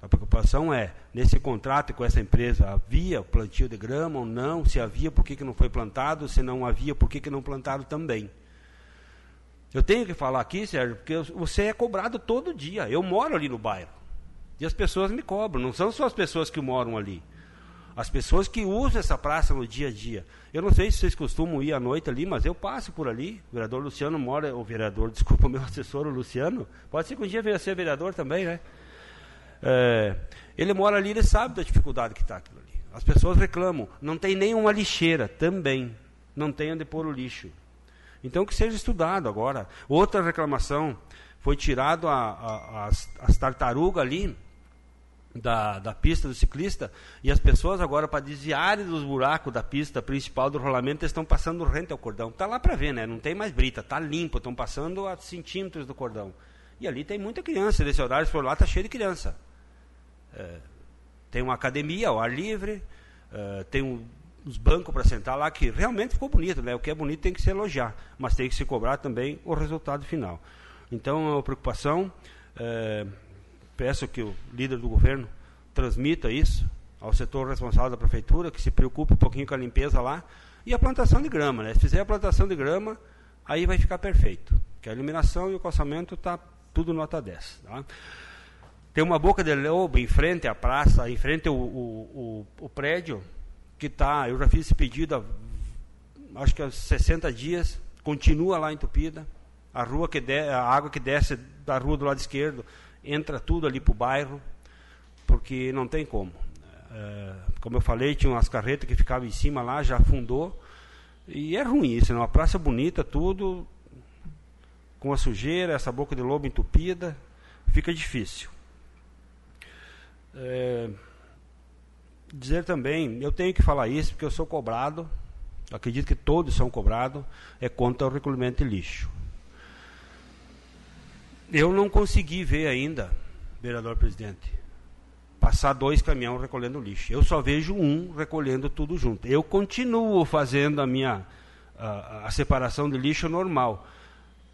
A preocupação é, nesse contrato com essa empresa, havia plantio de grama ou não? Se havia, por que, que não foi plantado? Se não havia, por que, que não plantado também? Eu tenho que falar aqui, Sérgio, porque você é cobrado todo dia. Eu moro ali no bairro. E as pessoas me cobram, não são só as pessoas que moram ali. As pessoas que usam essa praça no dia a dia. Eu não sei se vocês costumam ir à noite ali, mas eu passo por ali. O vereador Luciano mora, o vereador, desculpa, meu assessor, o Luciano. Pode ser que um dia venha ser vereador também, né? É, ele mora ali, ele sabe da dificuldade que está aquilo ali. As pessoas reclamam, não tem nenhuma lixeira, também. Não tem onde pôr o lixo. Então que seja estudado agora. Outra reclamação, foi tirado a, a, as, as tartarugas ali, da, da pista do ciclista e as pessoas agora para desviarem dos buracos da pista principal do rolamento estão passando rente ao cordão. Tá lá para ver, né? Não tem mais brita, tá limpo, estão passando a centímetros do cordão. E ali tem muita criança, nesse horário por lá tá cheio de criança. É, tem uma academia ao ar livre, é, tem um, os bancos para sentar lá, que realmente ficou bonito, né? O que é bonito tem que se elogiar, mas tem que se cobrar também o resultado final. Então, é uma preocupação. É, peço que o líder do governo transmita isso ao setor responsável da prefeitura, que se preocupe um pouquinho com a limpeza lá. E a plantação de grama, né? Se fizer a plantação de grama, aí vai ficar perfeito. Que a iluminação e o calçamento está tudo nota 10. Tá? Tem uma boca de lobo em frente à praça, em frente ao, o, o prédio, que está, eu já fiz esse pedido há, acho que há 60 dias, continua lá entupida. A rua que de, a água que desce da rua do lado esquerdo entra tudo ali para o bairro, porque não tem como. É, como eu falei, tinha umas carretas que ficavam em cima lá, já afundou. E é ruim isso, né? uma praça bonita, tudo, com a sujeira, essa boca de lobo entupida, fica difícil. É, dizer também, eu tenho que falar isso porque eu sou cobrado, acredito que todos são cobrados, é contra o recolhimento de lixo. Eu não consegui ver ainda, vereador presidente, passar dois caminhões recolhendo lixo. Eu só vejo um recolhendo tudo junto. Eu continuo fazendo a minha a, a separação de lixo normal.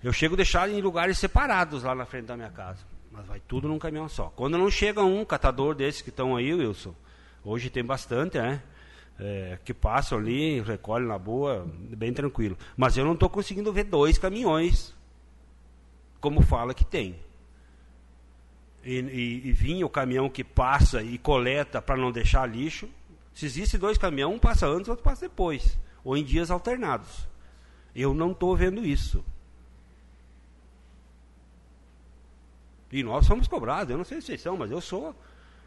Eu chego a deixar em lugares separados lá na frente da minha casa. Mas vai tudo num caminhão só. Quando não chega um catador desses que estão aí, Wilson, hoje tem bastante, né? É, que passam ali, recolhem na boa, bem tranquilo. Mas eu não estou conseguindo ver dois caminhões, como fala que tem. E, e, e vinha o caminhão que passa e coleta para não deixar lixo. Se existe dois caminhões, um passa antes, outro passa depois. Ou em dias alternados. Eu não estou vendo isso. E nós somos cobrados, eu não sei se vocês são, mas eu sou.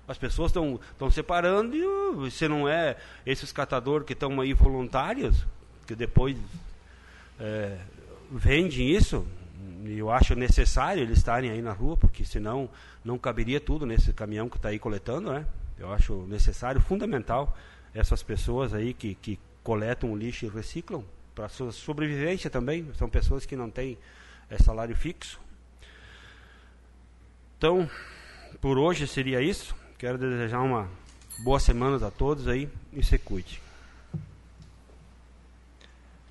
As pessoas estão separando e uh, você não é esses catadores que estão aí voluntários, que depois é, vendem isso, eu acho necessário eles estarem aí na rua, porque senão não caberia tudo nesse caminhão que está aí coletando, né? Eu acho necessário, fundamental, essas pessoas aí que, que coletam o lixo e reciclam, para sua sobrevivência também, são pessoas que não têm é, salário fixo, então, por hoje seria isso. Quero desejar uma boa semana a todos aí e se cuide.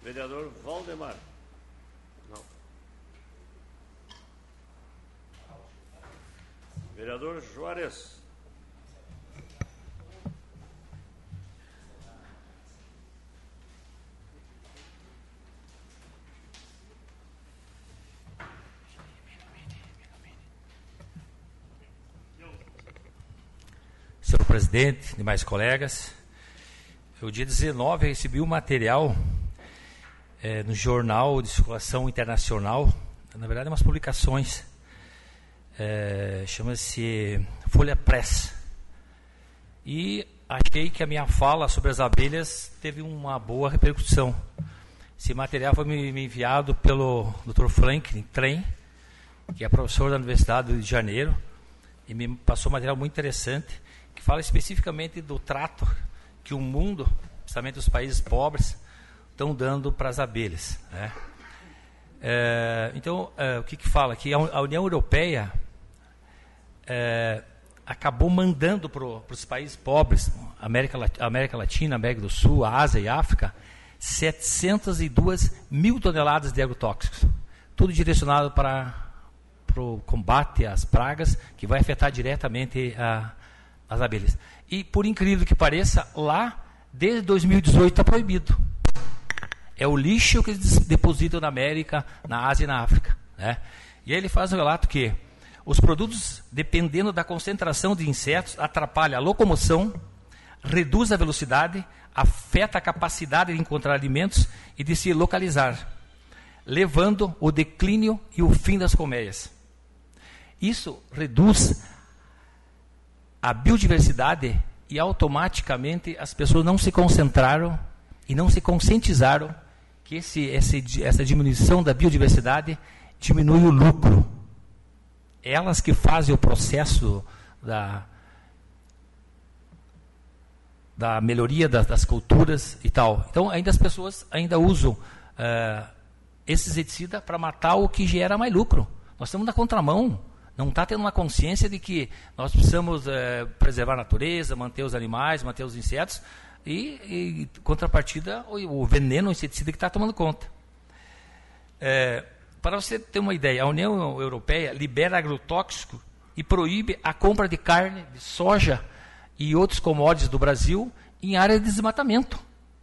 Vereador Valdemar. Vereador Juarez. senhor presidente, demais colegas. O dia 19 eu recebi um material é, no Jornal de Circulação Internacional, na verdade, umas publicações, é, chama-se Folha Press. E achei que a minha fala sobre as abelhas teve uma boa repercussão. Esse material foi me, enviado pelo Dr. Franklin Trem, que é professor da Universidade do Rio de Janeiro, e me passou um material muito interessante que fala especificamente do trato que o mundo, principalmente os países pobres, estão dando para as abelhas. Né? É, então, é, o que, que fala? Que a União Europeia é, acabou mandando para os países pobres, América, América Latina, América do Sul, Ásia e África, 702 mil toneladas de agrotóxicos. Tudo direcionado para, o combate às pragas, que vai afetar diretamente a, as abelhas. E por incrível que pareça, lá, desde 2018, está proibido. É o lixo que eles depositam na América, na Ásia e na África. Né? E aí ele faz um relato que os produtos, dependendo da concentração de insetos, atrapalha a locomoção, reduz a velocidade, afeta a capacidade de encontrar alimentos e de se localizar, levando o declínio e o fim das colmeias. Isso reduz a biodiversidade e automaticamente as pessoas não se concentraram e não se conscientizaram que esse, esse, essa diminuição da biodiversidade diminui o lucro. Elas que fazem o processo da, da melhoria das, das culturas e tal. Então, ainda as pessoas ainda usam uh, esses inseticidas para matar o que gera mais lucro. Nós estamos na contramão não está tendo uma consciência de que nós precisamos é, preservar a natureza, manter os animais, manter os insetos, E, e contrapartida, o, o veneno, o inseticida que está tomando conta. É, para você ter uma ideia, a União Europeia libera agrotóxico e proíbe a compra de carne, de soja e outros commodities do Brasil em área de desmatamento.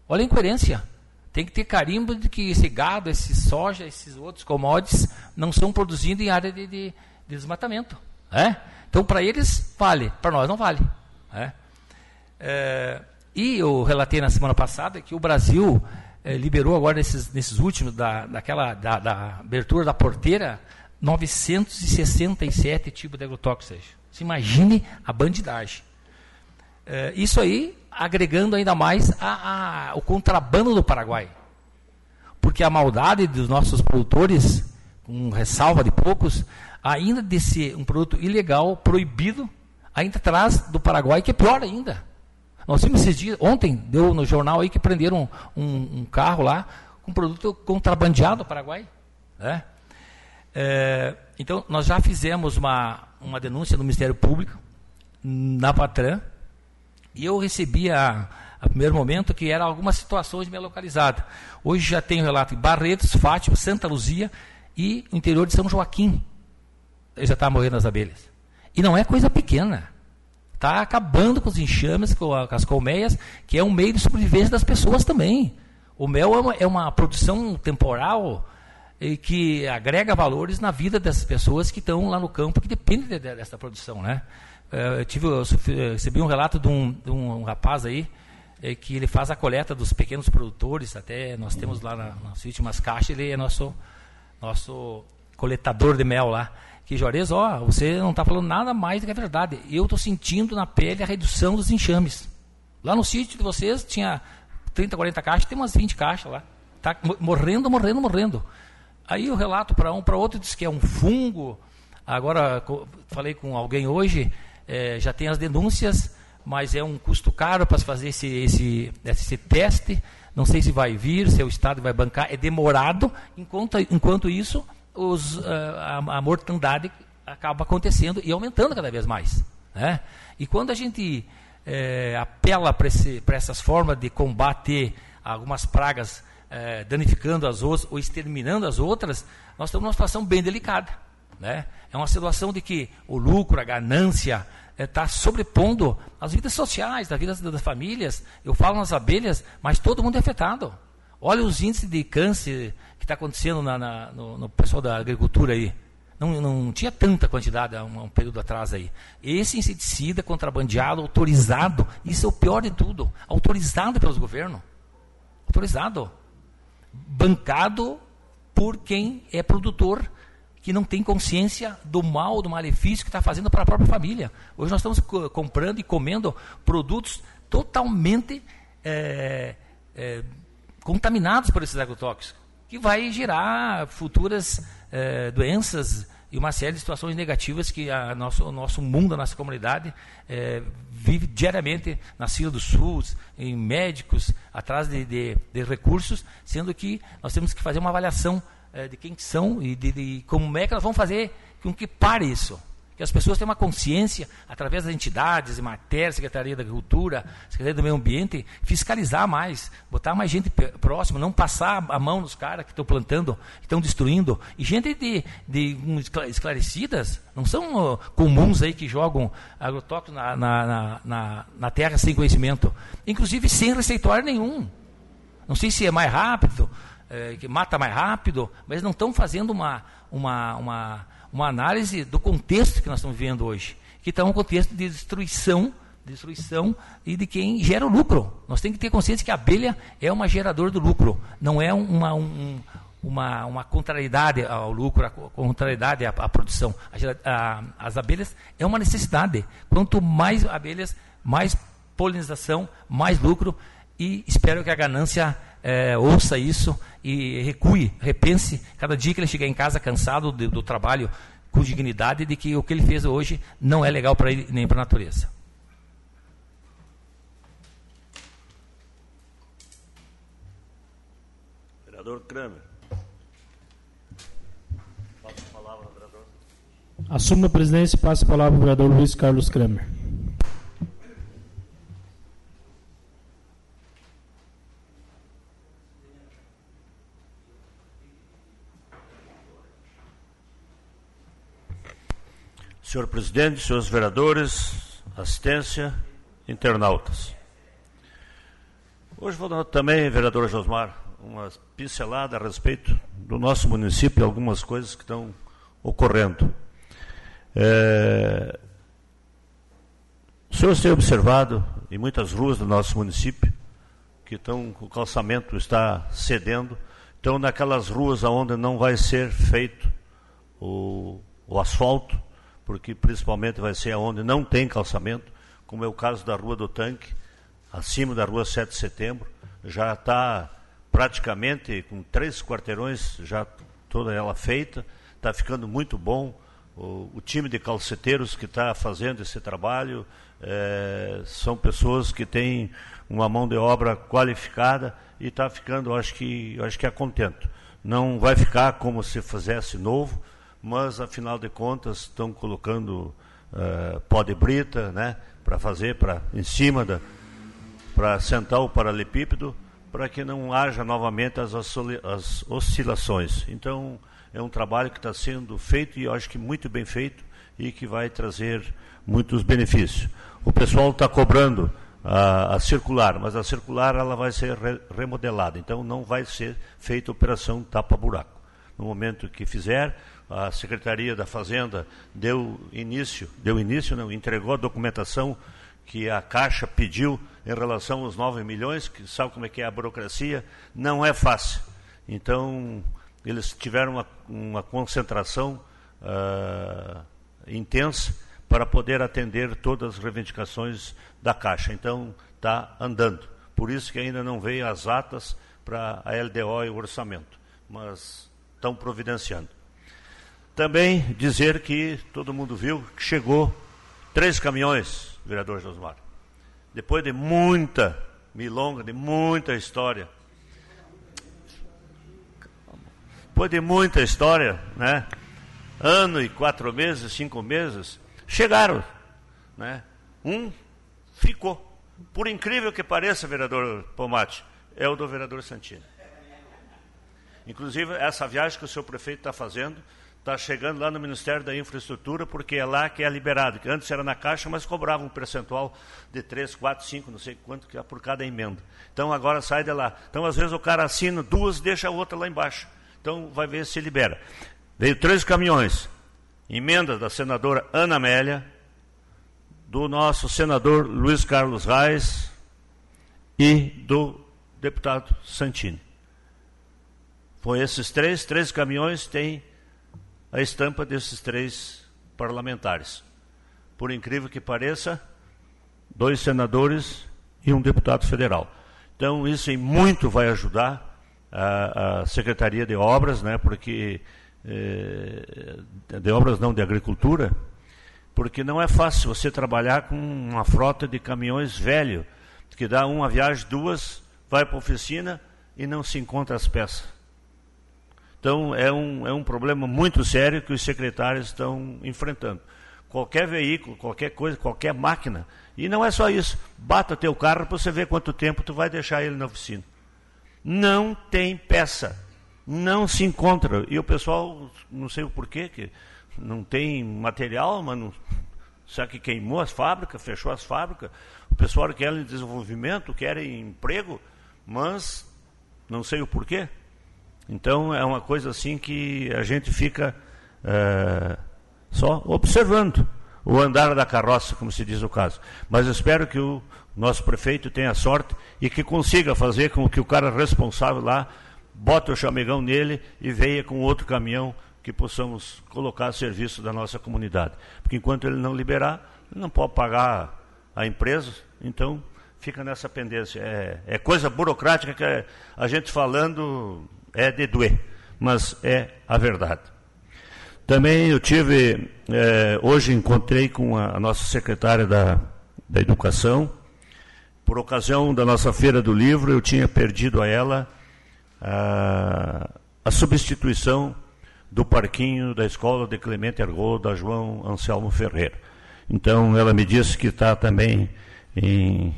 Olha a incoerência. Tem que ter carimbo de que esse gado, esse soja, esses outros commodities não são produzidos em área de, de, de desmatamento. É? Então, para eles, vale. Para nós, não vale. É? É, e eu relatei na semana passada que o Brasil é, liberou agora, nesses, nesses últimos, da, daquela, da, da, abertura da porteira, 967 tipos de agrotóxicos. Se imagine a bandidagem. É, isso aí agregando ainda mais a, a, o contrabando do Paraguai. Porque a maldade dos nossos produtores, com ressalva de poucos, ainda de ser um produto ilegal, proibido, ainda traz do Paraguai, que é pior ainda. Nós vimos esses dias, ontem deu no jornal aí que prenderam um, um, um carro lá com produto contrabandeado do Paraguai. Né? É, então, nós já fizemos uma, uma denúncia no Ministério Público, na Patran, e eu recebi a, a primeiro momento que era algumas situações bem localizadas. Hoje já tenho relato em Barretos, Fátima, Santa Luzia e o interior de São Joaquim. Já está morrendo as abelhas. E não é coisa pequena. Está acabando com os enxames, com, com, as colmeias, que é um meio de sobrevivência das pessoas também. O mel é uma, é uma produção temporal e que agrega valores na vida dessas pessoas que estão lá no campo, que dependem de, de, dessa produção. Né? Eh, eu, tive, eu recebi um relato de um, de um rapaz aí, é, que ele faz a coleta dos pequenos produtores, até nós temos lá na, nas últimas caixas, ele é nosso, nosso coletador de mel lá. Que Juarez, ó, você não está falando nada mais do que a verdade. Eu estou sentindo na pele a redução dos enxames. Lá no sítio de vocês tinha 30, 40 caixas, tem umas 20 caixas lá. Está morrendo, morrendo, morrendo. Aí o relato para um, para outro diz que é um fungo. Agora, falei com alguém hoje, é, já tem as denúncias, mas é um custo caro para fazer esse, esse, esse teste. Não sei se vai vir, se o Estado vai bancar. É demorado. Enquanto, enquanto isso, os, a, a mortandade acaba acontecendo e aumentando cada vez mais. Né? E quando a gente é, apela para essas formas de combater algumas pragas é, danificando as outras ou exterminando as outras, nós estamos numa situação bem delicada. Né? É uma situação de que o lucro, a ganância, está é, sobrepondo as vidas sociais, as vidas das famílias. Eu falo nas abelhas, mas todo mundo é afetado. Olha os índices de câncer que está acontecendo na, na, no, no, pessoal da agricultura aí. Não, não tinha tanta quantidade há um, um, período atrás aí. Esse inseticida contrabandeado, autorizado, isso é o pior de tudo. Autorizado pelos governos. Autorizado. Bancado por quem é produtor que não tem consciência do mal, do malefício que está fazendo para a própria família. Hoje nós estamos comprando e comendo produtos totalmente é, é, contaminados por esses agrotóxicos, que vai gerar futuras é, doenças e uma série de situações negativas que a nosso, o nosso mundo, a nossa comunidade é, vive diariamente na fila do SUS, em médicos, atrás de, de, de recursos, sendo que nós temos que fazer uma avaliação é, de quem são e de, de, como é que nós vamos fazer com que pare isso. Que as pessoas tenham uma consciência, através das entidades, matéria, Secretaria da Agricultura, Secretaria do Meio Ambiente, fiscalizar mais, botar mais gente próxima, não passar a mão nos caras que estão plantando, que estão destruindo. E gente de, de esclarecidas, não são comuns aí que jogam agrotóxicos na, na, na, na, terra sem conhecimento. Inclusive sem receituário nenhum. Não sei se é mais rápido, é, que mata mais rápido, mas não estão fazendo uma, uma, uma, uma análise do contexto que nós estamos vivendo hoje, que está um contexto de destruição, destruição e de quem gera o lucro. Nós temos que ter consciência que a abelha é uma geradora do lucro, não é uma, um, uma, uma contrariedade ao lucro, a contrariedade à, à produção. A, a, as abelhas é uma necessidade. Quanto mais abelhas, mais polinização, mais lucro e espero que a ganância é, ouça isso e recue, repense cada dia que ele chegar em casa cansado do, do trabalho com dignidade de que o que ele fez hoje não é legal para ele nem para a natureza. Vereador Kramer. Passa a palavra, vereador. Assumo a presidência e passo a palavra ao vereador Luiz Carlos Kramer. Senhor presidente, senhores vereadores, assistência, internautas. Hoje vou dar também, vereador Josmar, uma pincelada a respeito do nosso município e algumas coisas que estão ocorrendo. É, o senhor tem observado em muitas ruas do nosso município que estão, o calçamento está cedendo, então naquelas ruas onde não vai ser feito o, o asfalto, porque principalmente vai ser onde não tem calçamento, como é o caso da Rua do Tanque, acima da Rua 7 de Setembro, já está praticamente com três quarteirões, já toda ela feita, está ficando muito bom. O, o, time de calceteiros que está fazendo esse trabalho é, são pessoas que têm uma mão de obra qualificada e está ficando, acho que, acho que é contento. Não vai ficar como se fizesse novo, mas afinal de contas estão colocando uh, pó de brita, né, para fazer, para em cima da, para sentar o paralelepípedo para que não haja novamente as, as oscilações. Então, é um trabalho que está sendo feito e eu acho que muito bem feito e que vai trazer muitos benefícios. O pessoal está cobrando a, a, circular, mas a circular ela vai ser re, remodelada, então não vai ser feita operação tapa-buraco. No momento que fizer, a Secretaria da Fazenda deu início, deu início, não, entregou a documentação que a Caixa pediu em relação aos 9 milhões, que sabe como é que é a burocracia, não é fácil. Então, eles tiveram uma, uma concentração uh, intensa para poder atender todas as reivindicações da Caixa. Então, está andando. Por isso que ainda não veio as atas para a LDO e o orçamento, mas estão providenciando. Também dizer que todo mundo viu que chegou três caminhões vereador Josmar. Depois de muita milonga, de muita história, depois de muita história, né? Ano e quatro meses, cinco meses, chegaram, né? Um ficou. Por incrível que pareça, vereador Pomate, é o do vereador Santini. Inclusive, essa viagem que o senhor prefeito está fazendo, está chegando lá no Ministério da Infraestrutura, porque é lá que é liberado, que antes era na Caixa, mas cobrava um percentual de 3, 4, 5, não sei quanto que é por cada emenda. Então agora sai de lá. Então às vezes o cara assina duas, deixa a outra lá embaixo. Então vai ver se libera. Veio três caminhões, emenda da senadora Ana Amélia, do nosso senador Luiz Carlos Reis e do deputado Santini. Foi esses três, três caminhões têm a estampa desses três parlamentares. Por incrível que pareça, dois senadores e um deputado federal. Então, isso em muito vai ajudar a, a Secretaria de Obras, né, porque eh, de obras não de agricultura, porque não é fácil você trabalhar com uma frota de caminhões velho, que dá uma viagem, duas, vai para a oficina e não se encontra as peças. Então, é um, é um problema muito sério que os secretários estão enfrentando. Qualquer veículo, qualquer coisa, qualquer máquina. E não é só isso. Bata teu carro para você ver quanto tempo tu vai deixar ele na oficina. Não tem peça. Não se encontra. E o pessoal, não sei o porquê, que não tem material, mas não, será que queimou as fábricas, fechou as fábricas? O pessoal quer desenvolvimento, quer emprego, mas não sei o porquê. Então é uma coisa assim que a gente fica é, só observando o andar da carroça, como se diz o caso. Mas espero que o nosso prefeito tenha sorte e que consiga fazer com que o cara responsável lá bote o chamegão nele e venha com outro caminhão que possamos colocar a serviço da nossa comunidade. Porque enquanto ele não liberar, ele não pode pagar a empresa, então fica nessa pendência. É, é coisa burocrática que a gente falando é de doer, mas é a verdade. Também eu tive, é, hoje encontrei com a, a nossa secretária da, da Educação, por ocasião da nossa Feira do Livro, eu tinha perdido a ela a, a substituição do parquinho da escola de Clemente Argol, da João Anselmo Ferreira. Então, ela me disse que está também em,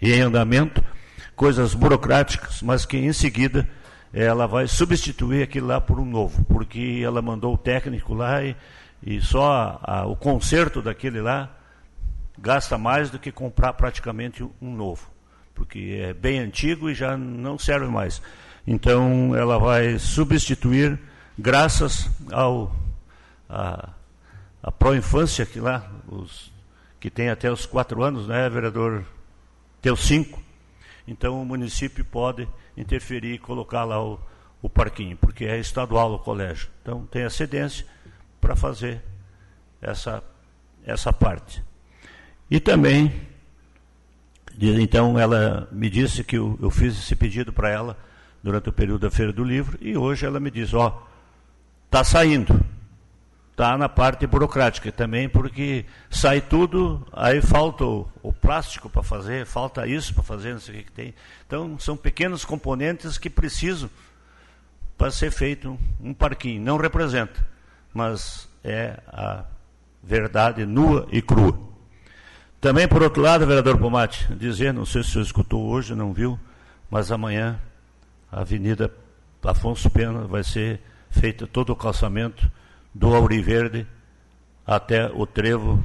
em andamento, coisas burocráticas, mas que em seguida ela vai substituir aquilo lá por um novo, porque ela mandou o técnico lá e, E só a, o conserto daquele lá gasta mais do que comprar praticamente um novo, porque é bem antigo e já não serve mais. Então ela vai substituir, graças ao a, a pró-infância que lá, os, que tem até os quatro anos, né, vereador? Os cinco. Então o município pode interferir e colocar lá o, o parquinho, porque é estadual o colégio. Então tem a cedência para fazer essa, essa parte. E também, então ela me disse que eu, eu fiz esse pedido para ela durante o período da Feira do Livro, e hoje ela me diz, ó, está saindo. Está na parte burocrática também, porque sai tudo, aí falta o, o plástico para fazer, falta isso para fazer, não sei o que, que tem. Então, são pequenos componentes que precisam para ser feito um, parquinho. Não representa, mas é a verdade nua e crua. Também, por outro lado, vereador Pomate, dizer, não sei se o senhor escutou hoje, não viu, mas amanhã a Avenida Afonso Pena vai ser feito todo o calçamento do Auriverde até o trevo,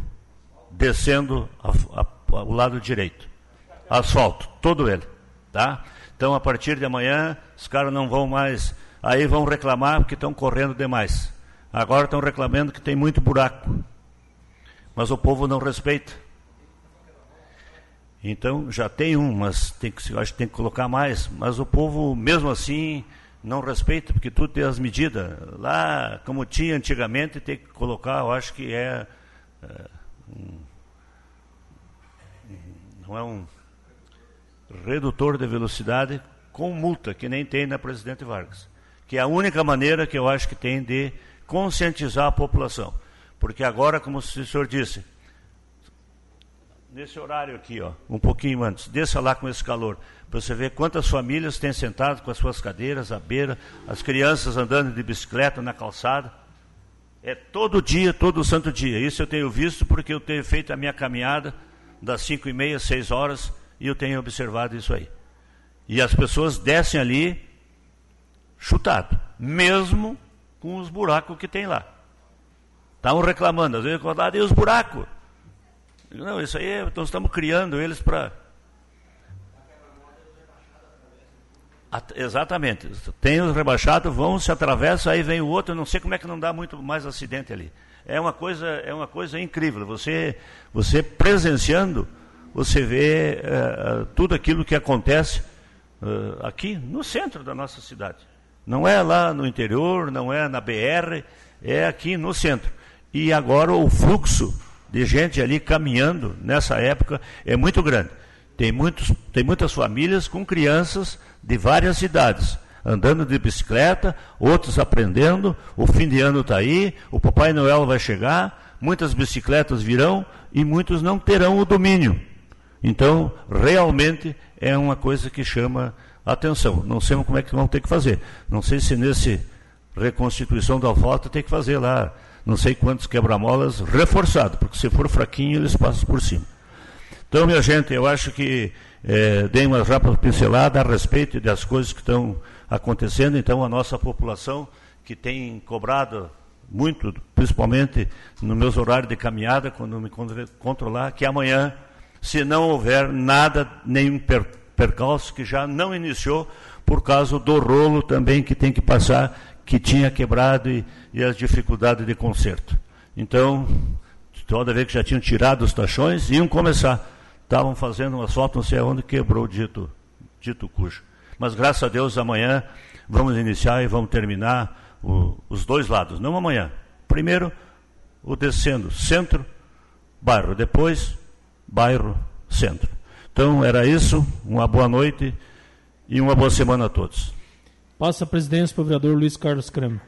descendo a, a, o lado direito. Asfalto, todo ele. Tá? Então, a partir de amanhã, os caras não vão mais. Aí vão reclamar porque estão correndo demais. Agora estão reclamando que tem muito buraco. Mas o povo não respeita. Então já tem um, mas tem que, acho que tem que colocar mais. Mas o povo, mesmo assim, não respeita, porque tudo tem as medidas. Lá, como tinha antigamente, tem que colocar, eu acho que é. é um, não é um redutor de velocidade com multa, que nem tem na Presidente Vargas. Que é a única maneira que eu acho que tem de conscientizar a população. Porque agora, como o senhor disse, nesse horário aqui, ó, um pouquinho antes, desça lá com esse calor para você ver quantas famílias têm sentado com as suas cadeiras à beira, as crianças andando de bicicleta na calçada. É todo dia, todo santo dia. Isso eu tenho visto porque eu tenho feito a minha caminhada das cinco e meia, seis horas, e eu tenho observado isso aí. E as pessoas descem ali chutado, mesmo com os buracos que tem lá. Estavam reclamando, às vezes, e os buracos? Não, isso aí, nós estamos criando eles para Exatamente. Tem os rebaixados, vão, se atravessam, aí vem o outro, não sei como é que não dá muito mais acidente ali. É uma coisa, é uma coisa incrível. Você, você presenciando, você vê uh, tudo aquilo que acontece uh, aqui no centro da nossa cidade. Não é lá no interior, não é na BR, é aqui no centro. E agora o fluxo de gente ali caminhando nessa época é muito grande. Tem, muitos, tem muitas famílias com crianças de várias cidades, andando de bicicleta, outros aprendendo. O fim de ano está aí, o Papai Noel vai chegar, muitas bicicletas virão e muitos não terão o domínio. Então, realmente é uma coisa que chama atenção. Não sei como é que vão ter que fazer. Não sei se nesse reconstituição da volta tem que fazer lá, não sei quantos quebra-molas reforçado, porque se for fraquinho eles passam por cima. Então, minha gente, eu acho que é, dei uma rápida pincelada a respeito das coisas que estão acontecendo. Então, a nossa população que tem cobrado muito, principalmente nos meus horários de caminhada, quando me controlar, que amanhã, se não houver nada, nenhum per, percalço, que já não iniciou, por causa do rolo também que tem que passar, que tinha quebrado e, e as dificuldades de conserto. Então, toda vez que já tinham tirado os tachões, iam começar estavam fazendo uma foto, não sei aonde, quebrou o dito, dito cujo. Mas graças a Deus, amanhã vamos iniciar e vamos terminar o, os dois lados, não amanhã. Primeiro, o descendo, centro, bairro, depois, bairro, centro. Então, era isso, uma boa noite e uma boa semana a todos. Passa a presidência para o vereador Luiz Carlos Crema.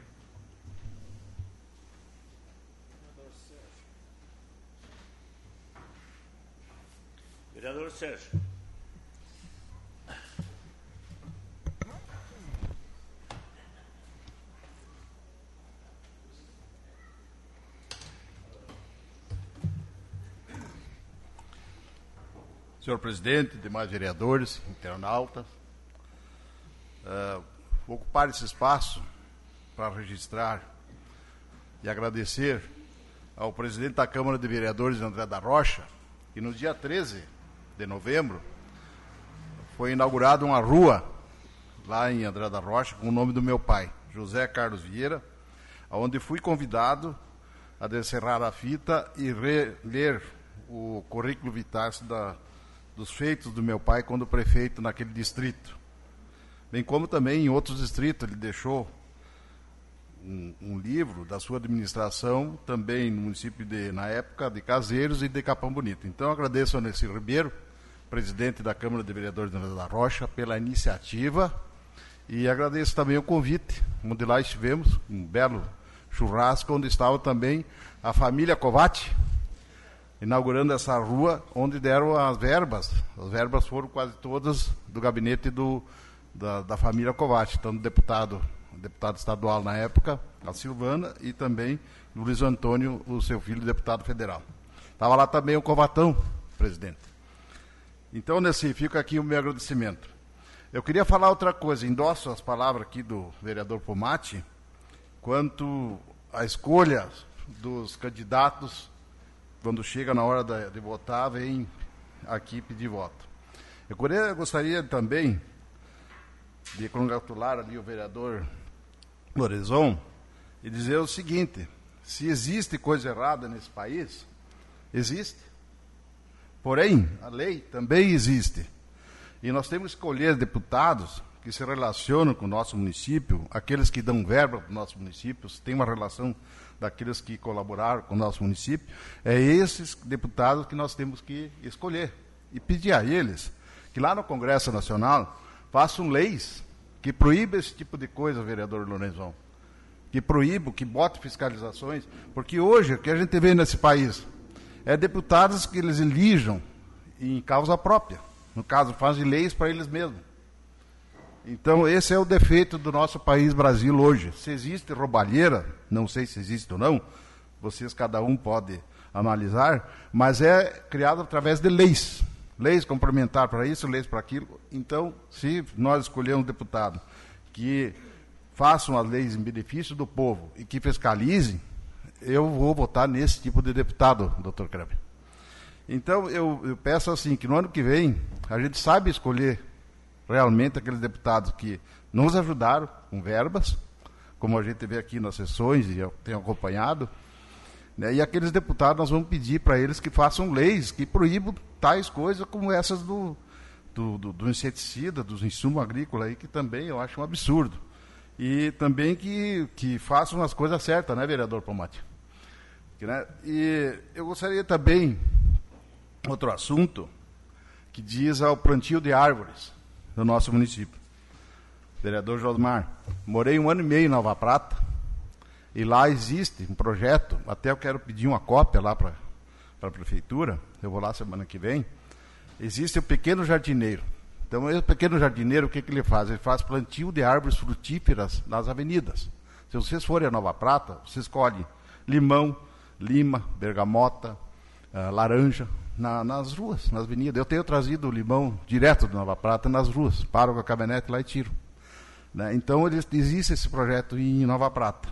Sérgio. Senhor presidente, demais vereadores, internautas, uh, vou ocupar esse espaço para registrar e agradecer ao presidente da Câmara de Vereadores, André da Rocha, que no dia 13 de novembro foi inaugurada uma rua lá em André da Rocha com o nome do meu pai, José Carlos Vieira, onde fui convidado a descerrar a fita e ler o currículo vitae da, dos feitos do meu pai quando prefeito naquele distrito. Bem como também em outros distritos ele deixou um, um, livro da sua administração, também no município de, na época, de Caseiros e de Capão Bonito. Então agradeço a Nessi Ribeiro, presidente da Câmara de Vereadores da Rocha, pela iniciativa e agradeço também o convite, onde lá estivemos, um belo churrasco, onde estava também a família Covati, inaugurando essa rua, onde deram as verbas. As verbas foram quase todas do gabinete do, da, da família Covati, tanto deputado, deputado estadual na época, a Silvana, e também Luiz Antônio, o seu filho, deputado federal. Estava lá também o Covatão, presidente. Então, nesse fica aqui o meu agradecimento. Eu queria falar outra coisa, endosso as palavras aqui do vereador Pomati, quanto à escolha dos candidatos, quando chega na hora de votar, vem aqui pedir voto. Eu gostaria também de congratular ali o vereador Lorezon e dizer o seguinte: se existe coisa errada nesse país, existe. Porém, a lei também existe. E nós temos que escolher deputados que se relacionam com o nosso município, aqueles que dão verba para o nosso município, tem uma relação daqueles que colaboraram com o nosso município, é esses deputados que nós temos que escolher. E pedir a eles que lá no Congresso Nacional façam leis que proíbam esse tipo de coisa, vereador Lorenzão. Que proíbam, que botem fiscalizações. Porque hoje, o que a gente vê nesse país é deputados que eles elijam em causa própria. No caso, fazem leis para eles mesmos. Então, esse é o defeito do nosso país Brasil hoje. Se existe roubalheira, não sei se existe ou não, vocês cada um pode analisar, mas é criado através de leis. Leis complementares para isso, leis para aquilo. Então, se nós escolhermos deputado que façam as leis em benefício do povo e que fiscalize, eu vou votar nesse tipo de deputado, doutor Kramer. Então, eu, eu peço assim, que no ano que vem, a gente sabe escolher realmente aqueles deputados que nos ajudaram com verbas, como a gente vê aqui nas sessões e eu tenho acompanhado, né, e aqueles deputados nós vamos pedir para eles que façam leis que proíbam tais coisas como essas do, do, do, do inseticida, dos insumos agrícolas, aí, que também eu acho um absurdo. E também que, que façam as coisas certas, né, vereador Pomate? Né? E eu gostaria também, outro assunto, que diz ao plantio de árvores do nosso município. Vereador Josmar, morei um ano e meio em Nova Prata e lá existe um projeto, até eu quero pedir uma cópia lá para a prefeitura, eu vou lá semana que vem. Existe o pequeno jardineiro. Então, esse pequeno jardineiro, o que, que ele faz? Ele faz plantio de árvores frutíferas nas avenidas. Se vocês forem a Nova Prata, você escolhe limão, lima, bergamota, uh, laranja, na, nas ruas, nas avenidas. Eu tenho trazido o limão direto de Nova Prata nas ruas, paro com a caminhonete lá e tiro. Né? Então existe esse projeto em Nova Prata.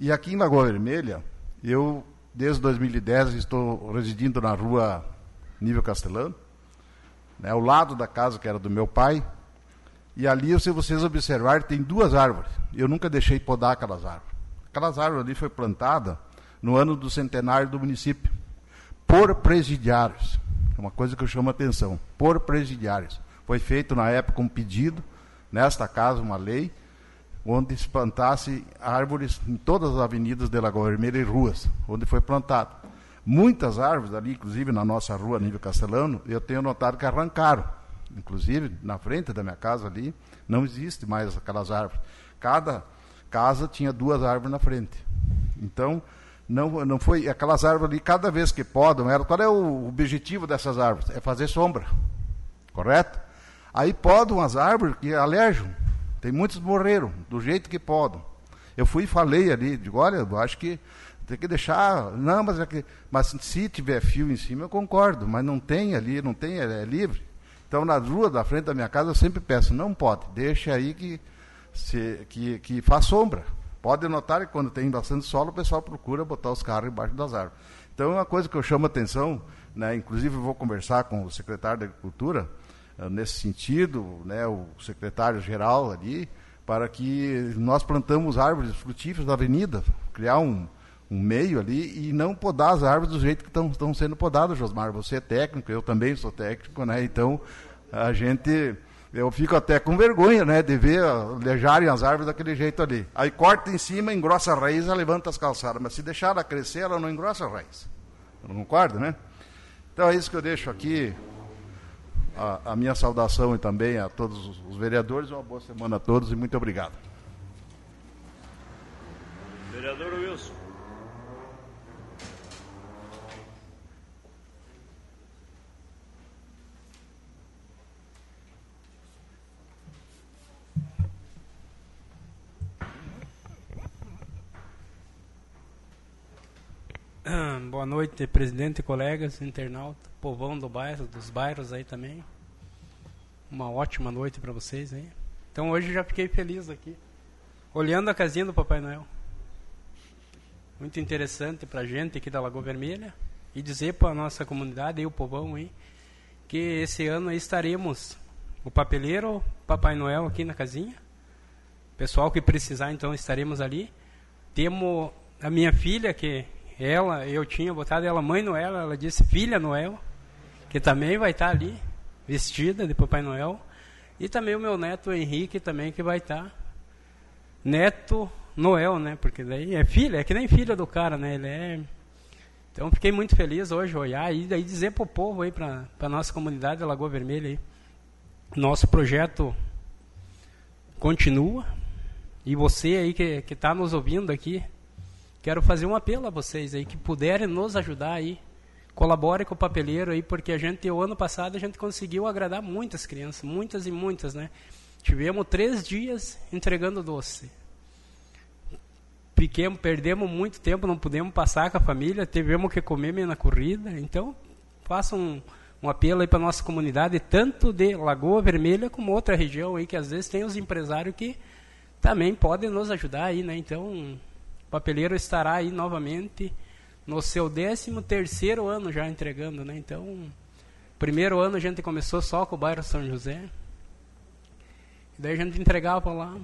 E aqui em Lagoa Vermelha, eu desde 2010 estou residindo na rua Nível Castelano, né, ao lado da casa que era do meu pai. E ali, se vocês observarem, tem duas árvores. Eu nunca deixei podar aquelas árvores. Aquelas árvores ali foi plantada no ano do centenário do município por presidiários. É uma coisa que eu chamo a atenção. Por presidiários. Foi feito na época um pedido, nesta casa, uma lei, onde se plantasse árvores em todas as avenidas de Lagoa Vermelha e ruas, onde foi plantado. Muitas árvores ali, inclusive na nossa rua, nível Castelano, eu tenho notado que arrancaram. Inclusive, na frente da minha casa ali, não existe mais aquelas árvores. Cada casa tinha duas árvores na frente. Então, não, não foi aquelas árvores ali, cada vez que podam, era, qual é o objetivo dessas árvores? É fazer sombra, correto? Aí podam as árvores que alerjam, tem muitos morreram, do jeito que podam. Eu fui e falei ali, digo, olha, eu acho que tem que deixar, não, mas, é que, mas se tiver fio em cima, eu concordo, mas não tem ali, não tem, é, é livre. Então, na rua da frente da minha casa, eu sempre peço, não pode, deixa aí que, se, que, que faz sombra. Pode notar que quando tem bastante solo, o pessoal procura botar os carros embaixo das árvores. Então, é uma coisa que eu chamo a atenção, né, inclusive eu vou conversar com o secretário da Agricultura nesse sentido, né, o secretário-geral ali, para que nós plantamos árvores frutíferas na avenida, criar um, um meio ali e não podar as árvores do jeito que estão sendo podadas, Josmar. Você é técnico, eu também sou técnico, né? Então, a gente eu fico até com vergonha, né, de ver alejarem as árvores daquele jeito ali. Aí corta em cima, engrossa a raiz, ela levanta as calçadas. Mas se deixar ela crescer, ela não engrossa a raiz. Eu não concordo, né? Então é isso que eu deixo aqui. A, a minha saudação e também a todos os, os vereadores. Uma boa semana a todos e muito obrigado. Vereador Wilson. Boa noite, presidente, colegas, internauta, povão do bairro, dos bairros aí também. Uma ótima noite para vocês aí. Então hoje já fiquei feliz aqui, olhando a casinha do Papai Noel. Muito interessante para a gente aqui da Lagoa Vermelha e dizer para a nossa comunidade e o povão aí que esse ano aí estaremos o papeleiro, Papai Noel aqui na casinha. Pessoal que precisar então estaremos ali. Temos a minha filha que ela, eu tinha botado ela mãe Noel, ela disse filha Noel, que também vai estar ali, vestida de Papai Noel. E também o meu neto Henrique também que vai estar. Neto Noel, né? Porque daí é filha, é que nem filha do cara, né? Ele é. Então fiquei muito feliz hoje olhar e daí dizer pro povo aí, para a nossa comunidade da Lagoa Vermelha aí. Nosso projeto continua. E você aí que está nos ouvindo aqui, quero fazer um apelo a vocês aí que puderem nos ajudar aí. Colabore com o papeleiro aí, porque a gente, o ano passado, a gente conseguiu agradar muitas crianças, muitas e muitas, né? Tivemos três dias entregando doce. Fiquemos, perdemos muito tempo, não pudemos passar com a família, tivemos que comer meio na corrida. Então, faça um, um apelo aí para nossa comunidade, tanto de Lagoa Vermelha como outra região aí, que às vezes tem os empresários que também podem nos ajudar aí, né? Então, o papeleiro estará aí novamente no seu 13 terceiro ano já entregando, né? Então, primeiro ano a gente começou só com o bairro São José. Daí a gente entregava lá,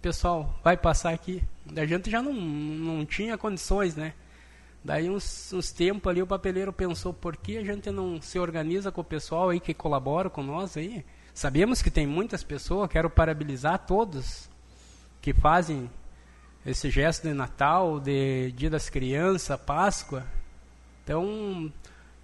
pessoal, vai passar aqui. Daí a gente já não, não tinha condições, né? Daí uns, uns tempos ali o papeleiro pensou, por que a gente não se organiza com o pessoal aí que colabora com nós aí? Sabemos que tem muitas pessoas, quero parabenizar todos que fazem esse gesto de Natal, de Dia das Crianças, Páscoa. Então,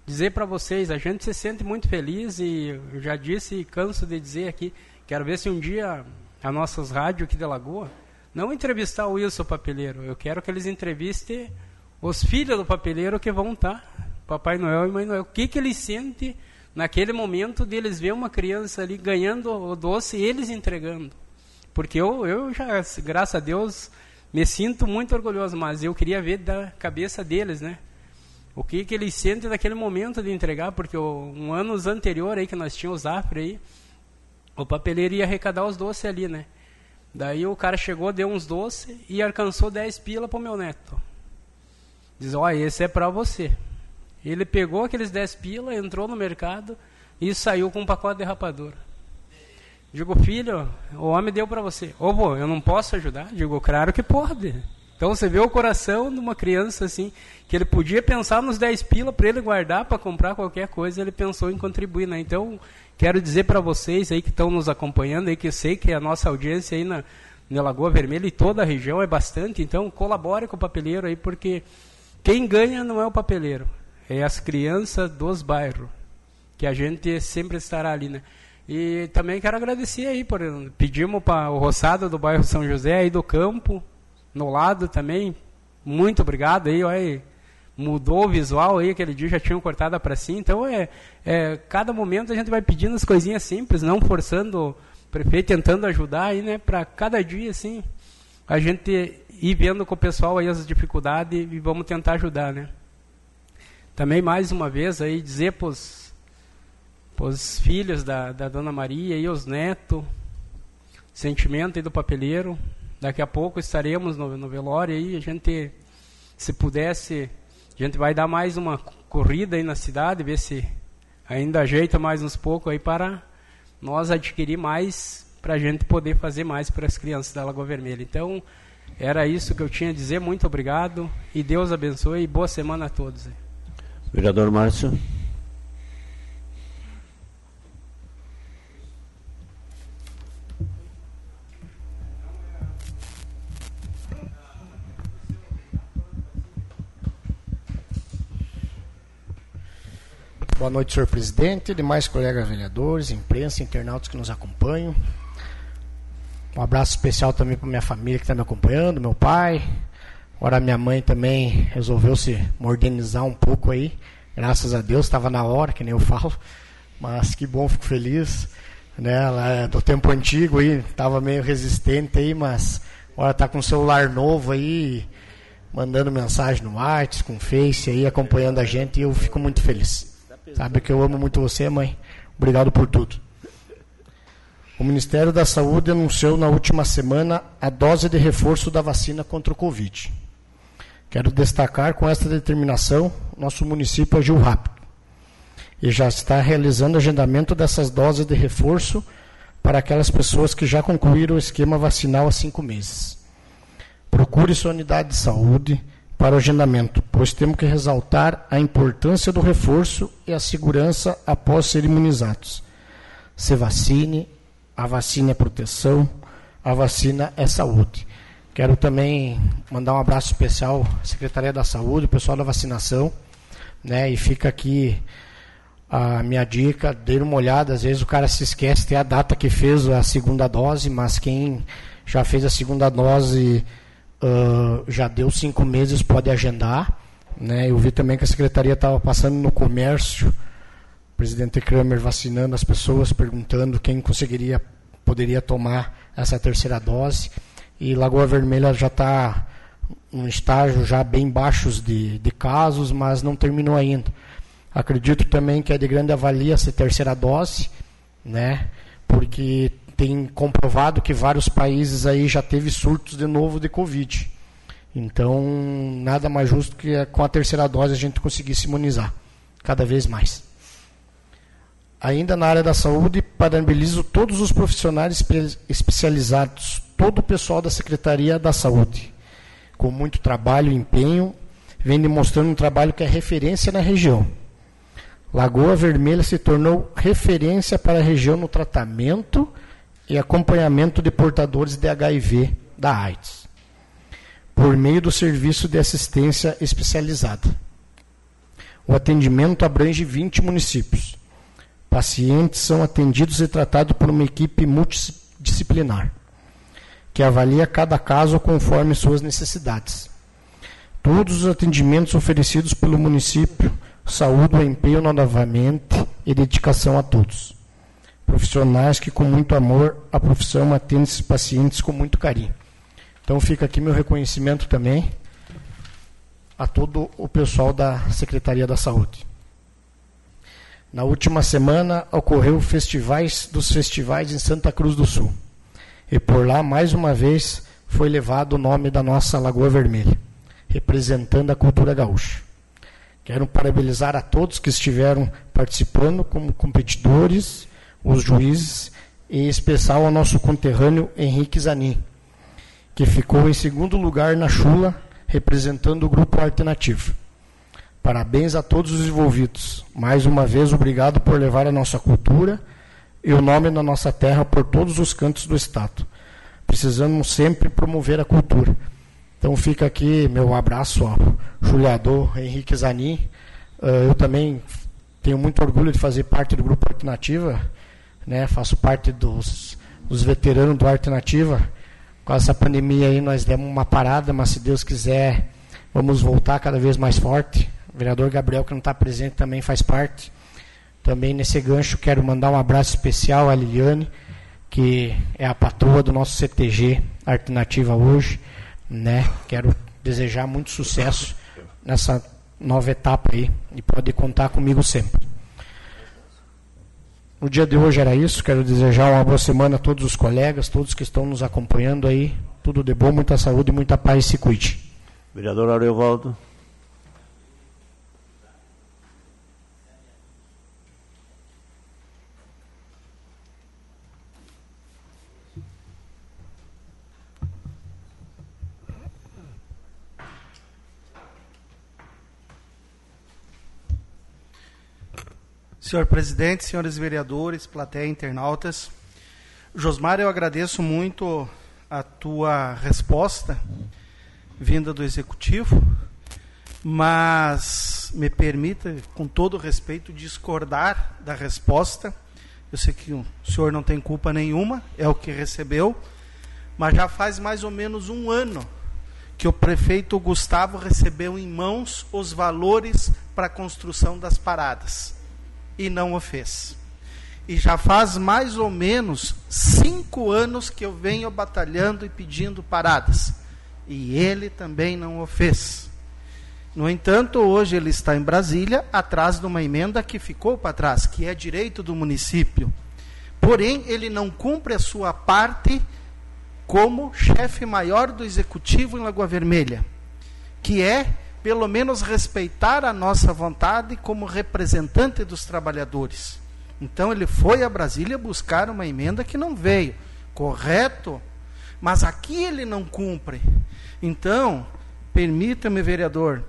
dizer para vocês, a gente se sente muito feliz e eu já disse e canso de dizer aqui, quero ver se um dia a nossas rádios aqui da Lagoa, não entrevistar o Wilson Papeleiro, eu quero que eles entrevistem os filhos do papeleiro que vão estar, tá, Papai Noel e Mãe Noel. O que, que eles sentem naquele momento deles ver uma criança ali ganhando o doce e eles entregando? Porque eu, eu já, graças a Deus, me sinto muito orgulhoso, mas eu queria ver da cabeça deles, né? O que que eles sentem naquele momento de entregar, porque o, um anos anterior aí que nós tínhamos o Zafre aí, o papeleiro ia arrecadar os doces ali, né? Daí o cara chegou, deu uns doces e alcançou 10 pila pro meu neto. Diz, ó, esse é para você. Ele pegou aqueles 10 pila, entrou no mercado e saiu com um pacote de rapadura. Digo, filho, o homem deu para você. Ô, vô, eu não posso ajudar? Digo, claro que pode. Então você vê o coração de uma criança assim, que ele podia pensar nos 10 pila para ele guardar para comprar qualquer coisa, ele pensou em contribuir, né? Então, quero dizer para vocês aí que estão nos acompanhando aí que eu sei que a nossa audiência aí na, na Lagoa Vermelha e toda a região é bastante, então colabore com o papeleiro aí porque quem ganha não é o papeleiro, é as crianças dos bairros, que a gente sempre estará ali, né? E também quero agradecer aí, por pedimos para o roçado do bairro São José aí do campo, no lado também. Muito obrigado aí, olha, mudou o visual aí, aquele dia já tinham cortado para si. Então é, é, cada momento a gente vai pedindo as coisinhas simples, não forçando o prefeito, tentando ajudar aí, né, para cada dia assim, a gente ir vendo com o pessoal aí as dificuldades e vamos tentar ajudar, né? Também mais uma vez aí dizer para os os filhos da, da Dona Maria e os netos, sentimento aí do papeleiro, daqui a pouco estaremos no, no velório aí, a gente, se pudesse, a gente vai dar mais uma corrida aí na cidade, ver se ainda ajeita mais uns poucos aí para nós adquirir mais, para a gente poder fazer mais para as crianças da Lagoa Vermelha. Então, era isso que eu tinha a dizer. Muito obrigado e Deus abençoe e boa semana a todos. Vereador Márcio. Boa noite, senhor presidente, demais colegas vereadores, imprensa, internautas que nos acompanham. Um abraço especial também para minha família que está me acompanhando, meu pai. Agora minha mãe também resolveu se modernizar um pouco aí. Graças a Deus, estava na hora, que nem eu falo. Mas que bom, fico feliz. Né? Ela é do tempo antigo aí, estava meio resistente aí, mas agora está com um celular novo aí, mandando mensagem no WhatsApp, com o Face aí, acompanhando a gente e eu fico muito feliz. Sabe que eu amo muito você, mãe. Obrigado por tudo. O Ministério da Saúde anunciou na última semana a dose de reforço da vacina contra o Covid. Quero destacar com esta determinação, nosso município agiu rápido e já está realizando agendamento dessas doses de reforço para aquelas pessoas que já concluíram o esquema vacinal há cinco meses. Procure sua unidade de saúde, para o agendamento, pois temos que ressaltar a importância do reforço e a segurança após ser imunizados. Se vacine, a vacina é proteção, a vacina é saúde. Quero também mandar um abraço especial à Secretaria da Saúde, o pessoal da vacinação, né? E fica aqui a minha dica, dê uma olhada, às vezes o cara se esquece, tem a data que fez a segunda dose, mas quem já fez a segunda dose uh, já deu cinco meses, pode agendar. Né? Eu vi também que a secretaria estava passando no comércio, o presidente Kramer vacinando as pessoas, perguntando quem conseguiria, poderia tomar essa terceira dose. E Lagoa Vermelha já está um estágio já bem baixos de, de casos, mas não terminou ainda. Acredito também que é de grande avalia essa terceira dose, né? Porque tem comprovado que vários países aí já teve surtos de novo de Covid. Então, nada mais justo que com a terceira dose a gente conseguir se imunizar cada vez mais. Ainda na área da saúde, parabenizo todos os profissionais especializados, todo o pessoal da Secretaria da Saúde, com muito trabalho e empenho, vem demonstrando um trabalho que é referência na região. Lagoa Vermelha se tornou referência para a região no tratamento e acompanhamento de portadores de HIV da AIDS, por meio do serviço de assistência especializada. O atendimento abrange 20 municípios. Pacientes são atendidos e tratados por uma equipe multidisciplinar, que avalia cada caso conforme suas necessidades. Todos os atendimentos oferecidos pelo município saúdo o empenho novamente e dedicação a todos profissionais que com muito amor a profissão atende esses pacientes com muito carinho. Então fica aqui meu reconhecimento também a todo o pessoal da Secretaria da Saúde. Na última semana ocorreu festivais dos festivais em Santa Cruz do Sul. E por lá mais uma vez foi levado o nome da nossa Lagoa Vermelha, representando a cultura gaúcha. Quero parabenizar a todos que estiveram participando como competidores os juízes, em especial ao nosso conterrâneo Henrique Zanin, que ficou em segundo lugar na chula, representando o grupo alternativo. Parabéns a todos os envolvidos. Mais uma vez, obrigado por levar a nossa cultura e o nome da nossa terra por todos os cantos do Estado. Precisamos sempre promover a cultura. Então fica aqui meu abraço ao juliador Henrique Zanin. Eh, eu também tenho muito orgulho de fazer parte do grupo Alternativa né? Faço parte dos, dos veteranos do Alternativa. Com essa pandemia aí nós demos uma parada, mas se Deus quiser, vamos voltar cada vez mais forte. O vereador Gabriel, que não está presente, também faz parte. Também nesse gancho quero mandar um abraço especial à Liliane, que é a patroa do nosso CTG Alternativa hoje. Né? Quero desejar muito sucesso nessa nova etapa aí e pode contar comigo sempre. No dia de hoje era isso. Quero desejar uma boa semana a todos os colegas, todos que estão nos acompanhando aí Tudo de bom, muita saúde, muita paz se cuide. Vereador Aurelvaldo. Senhor presidente, senhores vereadores, plateia, internautas, Josmar, eu agradeço muito a tua resposta vinda do executivo, mas me permita, com todo respeito, discordar da resposta. Eu sei que o senhor não tem culpa nenhuma, é o que recebeu, mas já faz mais ou menos um ano que o prefeito Gustavo recebeu em mãos os valores para a construção das paradas e não o fez. E já faz mais ou menos cinco anos que eu venho batalhando e pedindo paradas. E ele também não o fez. No entanto, hoje ele está em Brasília, atrás de uma emenda que ficou para trás, que é direito do município. Porém, ele não cumpre a sua parte como chefe maior do executivo em Lagoa Vermelha, que é pelo menos respeitar a nossa vontade como representante dos trabalhadores. Então ele foi a Brasília buscar uma emenda que não veio, correto? Mas aqui ele não cumpre. Então, permita-me, vereador,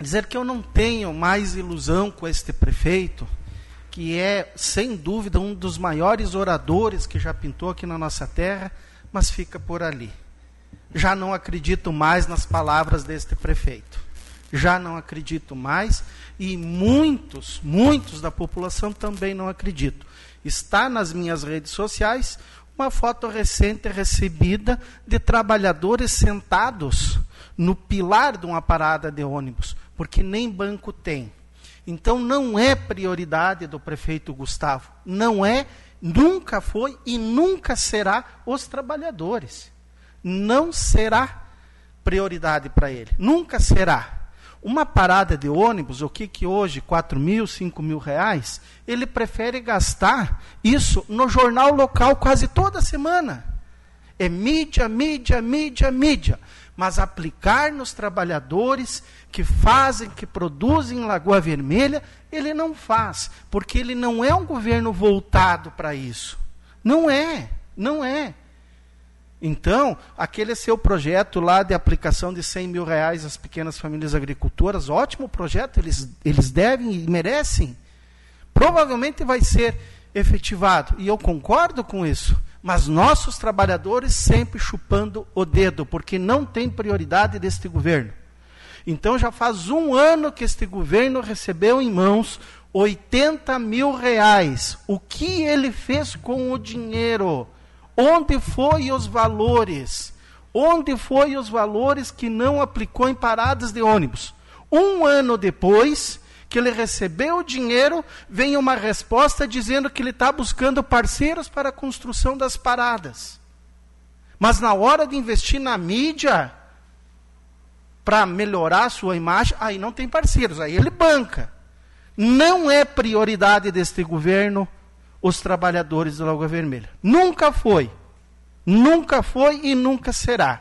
dizer que eu não tenho mais ilusão com este prefeito, que é, sem dúvida, um dos maiores oradores que já pintou aqui na nossa terra, mas fica por ali já não acredito mais nas palavras deste prefeito. Já não acredito mais e muitos, muitos da população também não acreditam. Está nas minhas redes sociais uma foto recente recebida de trabalhadores sentados no pilar de uma parada de ônibus, porque nem banco tem. Então não é prioridade do prefeito Gustavo, não é, nunca foi e nunca será os trabalhadores não será prioridade para ele. Nunca será. Uma parada de ônibus, o que, que hoje, 4 mil, 5 mil reais, ele prefere gastar isso no jornal local quase toda semana. É mídia, mídia, mídia, mídia. Mas aplicar nos trabalhadores que fazem, que produzem em Lagoa Vermelha, ele não faz, porque ele não é um governo voltado para isso. Não é, não é. Então, aquele seu projeto lá de aplicação de 100 mil reais às pequenas famílias agricultoras, ótimo projeto, eles, eles devem e merecem. Provavelmente vai ser efetivado, e eu concordo com isso. Mas nossos trabalhadores sempre chupando o dedo, porque não tem prioridade deste governo. Então já faz um ano que este governo recebeu em mãos 80 mil reais. O que ele fez com o dinheiro? Onde foi os valores? Onde foi os valores que não aplicou em paradas de ônibus? Um ano depois que ele recebeu o dinheiro, vem uma resposta dizendo que ele está buscando parceiros para a construção das paradas. Mas na hora de investir na mídia, para melhorar a sua imagem, aí não tem parceiros, aí ele banca. Não é prioridade deste governo os trabalhadores da Lagoa Vermelha. Nunca foi. Nunca foi e nunca será.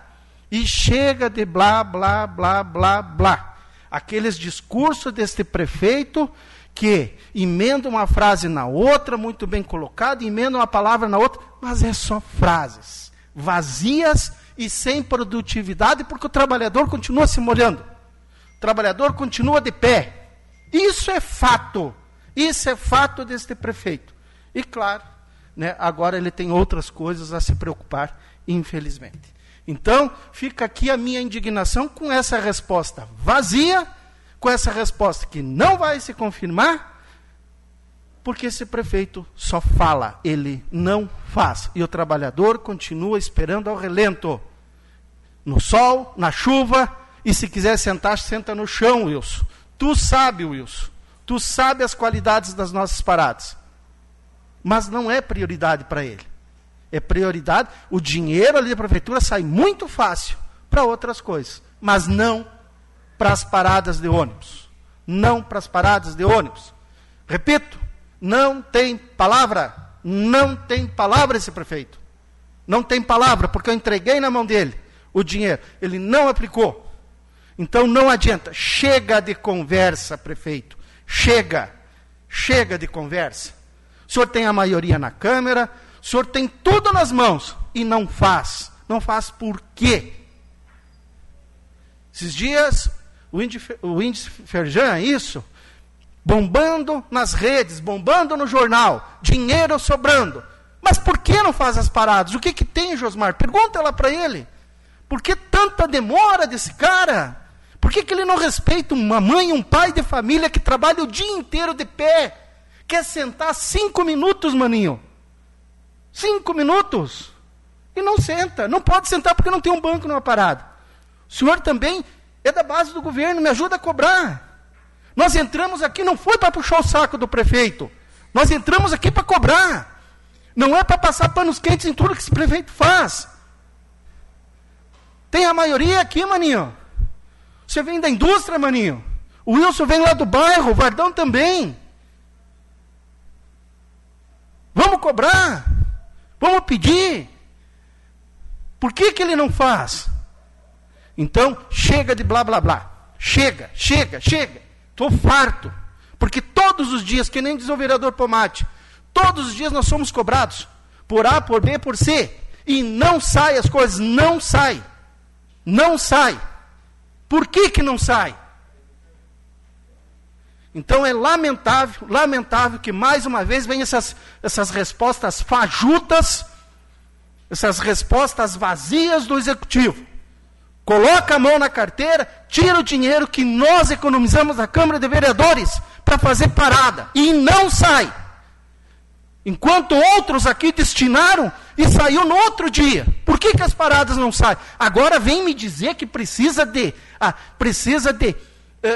E chega de blá, blá, blá, blá, blá. Aqueles discursos deste prefeito que emenda uma frase na outra, muito bem colocada, emenda uma palavra na outra, mas é só frases vazias e sem produtividade, porque o trabalhador continua se molhando. O trabalhador continua de pé. Isso é fato. Isso é fato deste prefeito. E claro, né, agora ele tem outras coisas a se preocupar, infelizmente. Então, fica aqui a minha indignação com essa resposta vazia, com essa resposta que não vai se confirmar, porque esse prefeito só fala, ele não faz. E o trabalhador continua esperando ao relento. No sol, na chuva, e se quiser sentar, senta no chão, Wilson. Tu sabe, Wilson. Tu sabe as qualidades das nossas paradas mas não é prioridade para ele. É prioridade, o dinheiro ali da prefeitura sai muito fácil para outras coisas, mas não para as paradas de ônibus. Não para as paradas de ônibus. Repito, não tem palavra, não tem palavra esse prefeito. Não tem palavra, porque eu entreguei na mão dele o dinheiro. Ele não aplicou. Então não adianta. Chega de conversa, prefeito. Chega. Chega de conversa. O senhor tem a maioria na Câmara, o senhor tem tudo nas mãos e não faz. Não faz por quê? Esses dias, o índice, o índice Ferjan, é isso, bombando nas redes, bombando no jornal, dinheiro sobrando. Mas por que não faz as paradas? O que, que tem, Josmar? Pergunta lá para ele. Por que tanta demora desse cara? Por que, que ele não respeita uma mãe um pai de família que trabalha o dia inteiro de pé? Quer sentar cinco minutos, maninho? Cinco minutos? E não senta. Não pode sentar porque não tem um banco numa parada. O senhor também é da base do governo, me ajuda a cobrar. Nós entramos aqui, não foi para puxar o saco do prefeito. Nós entramos aqui para cobrar. Não é para passar panos quentes em tudo que esse prefeito faz. Tem a maioria aqui, maninho. Você vem da indústria, maninho. O Wilson vem lá do bairro, o Vardão também. Vamos cobrar. Vamos pedir. Por que, que ele não faz? Então, chega de blá blá blá. Chega, chega, chega. Estou farto. Porque todos os dias, que nem diz o vereador Pomate, todos os dias nós somos cobrados. Por A, por B, por C. E não sai as coisas, não sai. Não sai. Por que, que não sai? Então é lamentável, lamentável que mais uma vez venham essas, essas respostas fajutas, essas respostas vazias do executivo. Coloca a mão na carteira, tira o dinheiro que nós economizamos na Câmara de Vereadores para fazer parada. E não sai. Enquanto outros aqui destinaram e saiu no outro dia. Por que, que as paradas não saem? Agora vem me dizer que precisa de, ah, precisa de,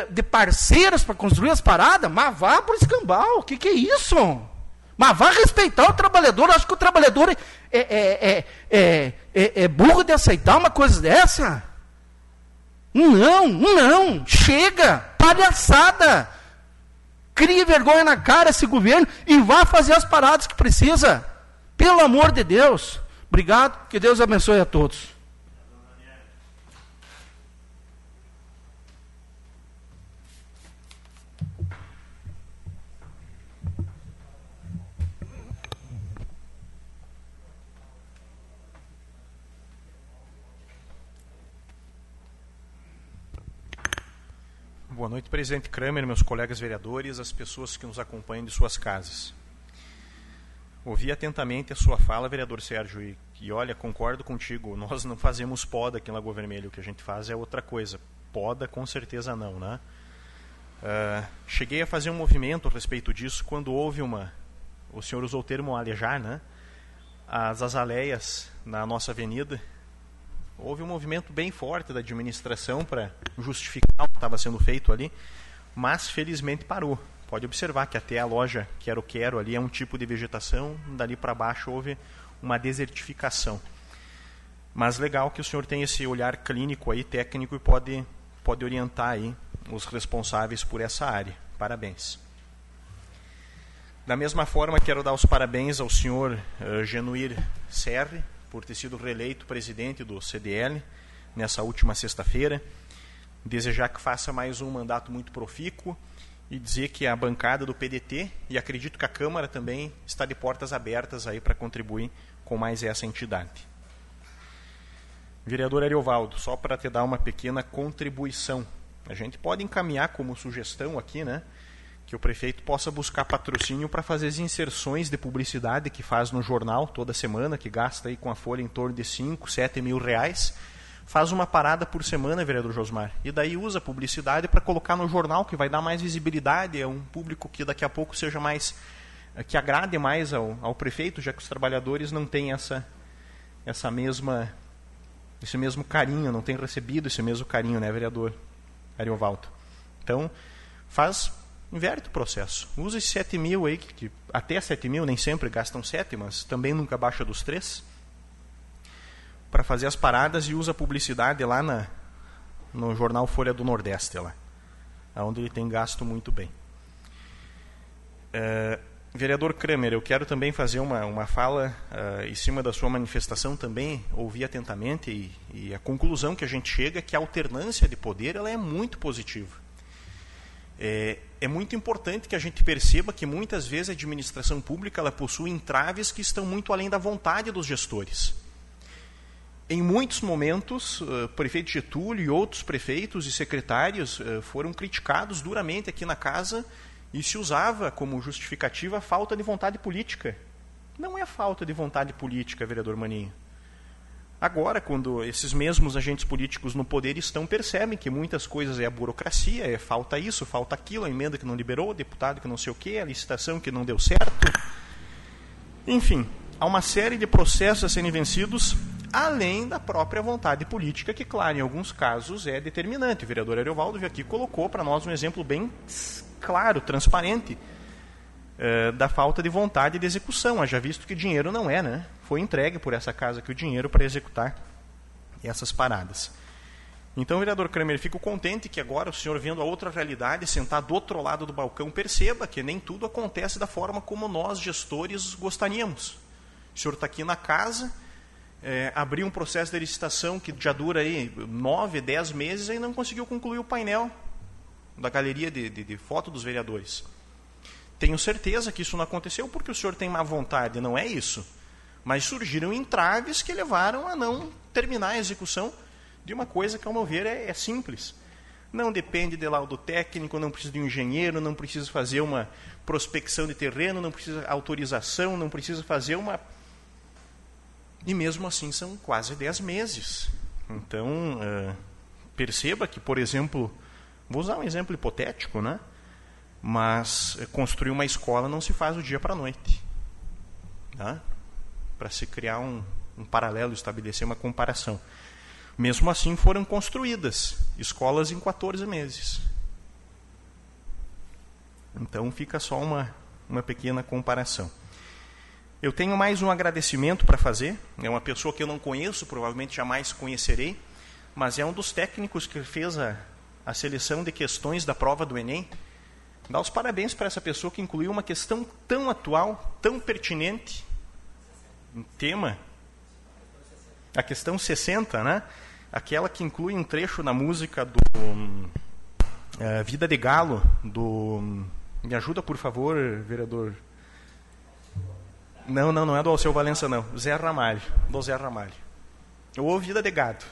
de parceiros para construir as paradas? Mas vá para o escambau. O que, que é isso? Mas vá respeitar o trabalhador. Acho que o trabalhador é, é, é, é, é burro de aceitar uma coisa dessa. Não, não, chega, palhaçada. Crie vergonha na cara esse governo e vá fazer as paradas que precisa. Pelo amor de Deus. Obrigado, que Deus abençoe a todos. Boa noite, presidente Kramer, meus colegas vereadores, as pessoas que nos acompanham de suas casas. Ouvi atentamente a sua fala, vereador Sérgio, e, e olha, concordo contigo, nós não fazemos poda aqui em Lagoa Vermelha, o que a gente faz é outra coisa. Poda, com certeza não, né? Uh, cheguei a fazer um movimento a respeito disso quando houve uma. O senhor usou o termo alejar, né? As azaleias na nossa avenida, houve um movimento bem forte da administração para justificar estava sendo feito ali, mas felizmente parou. Pode observar que até a loja Quero Quero ali é um tipo de vegetação, dali para baixo houve uma desertificação. Mas legal que o senhor tem esse olhar clínico aí, técnico, e pode, pode orientar aí os responsáveis por essa área. Parabéns. Da mesma forma, quero dar os parabéns ao senhor uh, Genuir Serre, por ter sido reeleito presidente do CDL nessa última sexta-feira. Desejar que faça mais um mandato muito profícuo e dizer que a bancada do PDT e acredito que a Câmara também está de portas abertas aí para contribuir com mais essa entidade. Vereador Ariovaldo, só para te dar uma pequena contribuição. A gente pode encaminhar como sugestão aqui, né? que o prefeito possa buscar patrocínio para fazer as inserções de publicidade que faz no jornal toda semana, que gasta aí com a folha em torno de 5, 7 mil reais. Faz uma parada por semana, vereador Josmar. E daí usa publicidade para colocar no jornal, que vai dar mais visibilidade, é um público que daqui a pouco seja mais. Eh, que agrade mais ao, ao prefeito, já que os trabalhadores não têm essa, essa mesma. esse mesmo carinho, não têm recebido esse mesmo carinho, né, vereador Ariovaldo? Então, faz inverte o processo. Usa esses 7 mil aí, que, que até 7 mil nem sempre gastam 7, mas também nunca baixa dos 3, para fazer as paradas e usa publicidade lá na, no jornal Folha do Nordeste, lá, onde ele tem gasto muito bem. É, Vereador Kramer, eu quero também fazer uma, uma fala uh, em cima da sua manifestação também, ouvi atentamente e, e, a conclusão que a gente chega é que a alternância de poder ela é muito positiva. É, é muito importante que a gente perceba que muitas vezes a administração pública ela possui entraves que estão muito além da vontade dos gestores. Em muitos momentos, o prefeito Getúlio e outros prefeitos e secretários foram criticados duramente aqui na casa e se usava como justificativa a falta de vontade política. Não é falta de vontade política, vereador Maninho. Agora, quando esses mesmos agentes políticos no poder estão, percebem que muitas coisas é a burocracia, é falta isso, falta aquilo, a emenda que não liberou, o deputado que não sei o quê, a licitação que não deu certo. Enfim, há uma série de processos a serem vencidos além da própria vontade política, que, claro, em alguns casos é determinante. O vereador Ariovaldo aqui colocou para nós um exemplo bem claro, transparente, eh, da falta de vontade de execução, haja visto que dinheiro não é, né? Foi entregue por essa casa que o dinheiro para executar essas paradas. Então, vereador Kramer, fico contente que agora o senhor, vendo a outra realidade, sentar do outro lado do balcão, perceba que nem tudo acontece da forma como nós, gestores, gostaríamos. O senhor está aqui na casa, é, abriu um processo de licitação que já dura aí nove, dez meses e não conseguiu concluir o painel da galeria de, de, de foto dos vereadores. Tenho certeza que isso não aconteceu porque o senhor tem má vontade, não é isso. Mas surgiram entraves que levaram a não terminar a execução de uma coisa que, ao meu ver, é, é simples. Não depende de laudo técnico, não precisa de um engenheiro, não precisa fazer uma prospecção de terreno, não precisa autorização, não precisa fazer uma e mesmo assim são quase 10 meses. Então, uh, perceba que, por exemplo, vou usar um exemplo hipotético, né? mas eh, construir uma escola não se faz do dia para a noite. Tá? Para se criar um, um paralelo, estabelecer uma comparação. Mesmo assim, foram construídas escolas em 14 meses. Então, fica só uma, uma pequena comparação. Eu tenho mais um agradecimento para fazer. É uma pessoa que eu não conheço, provavelmente jamais conhecerei, mas é um dos técnicos que fez a, a seleção de questões da prova do Enem. Dá os parabéns para essa pessoa que incluiu uma questão tão atual, tão pertinente, um tema. A questão 60, né? Aquela que inclui um trecho na música do uh, Vida de Galo, do. Me ajuda, por favor, vereador não, não, não é do Alceu Valença, não. Zé Ramalho. Do Zé Ramalho. Ou Vida de Gado.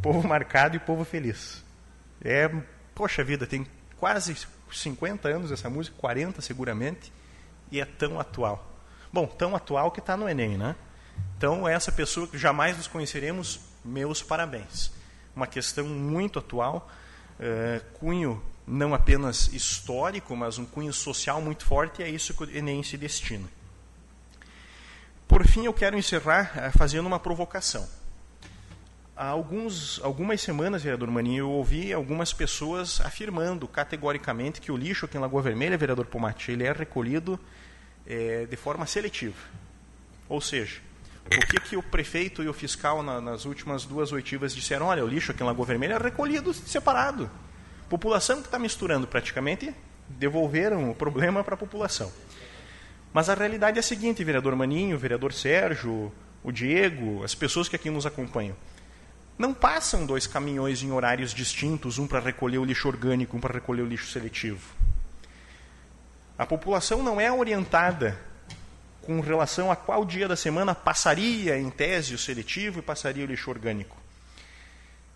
Povo marcado e povo feliz. É, poxa vida, tem quase 50 anos essa música, 40 seguramente, e é tão atual. Bom, tão atual que está no Enem, né? Então, essa pessoa que jamais nos conheceremos, meus parabéns. Uma questão muito atual, é, cunho não apenas histórico, mas um cunho social muito forte, e é isso que o Enem se destina. Por fim, eu quero encerrar eh, fazendo uma provocação. Há alguns, algumas semanas, vereador Maninho, eu ouvi algumas pessoas afirmando categoricamente que o lixo aqui em Lagoa Vermelha, vereador Pomati, ele é recolhido é, de forma seletiva. Ou seja, o que, que o prefeito e o fiscal na, nas últimas duas oitivas disseram? Olha, o lixo aqui em Lagoa Vermelha é recolhido separado. População que está misturando praticamente, devolveram o problema para a população. Mas a realidade é a seguinte, vereador Maninho, vereador Sérgio, o Diego, as pessoas que aqui nos acompanham. Não passam dois caminhões em horários distintos, um para recolher o lixo orgânico, um para recolher o lixo seletivo. A população não é orientada com relação a qual dia da semana passaria, em tese, o seletivo e passaria o lixo orgânico.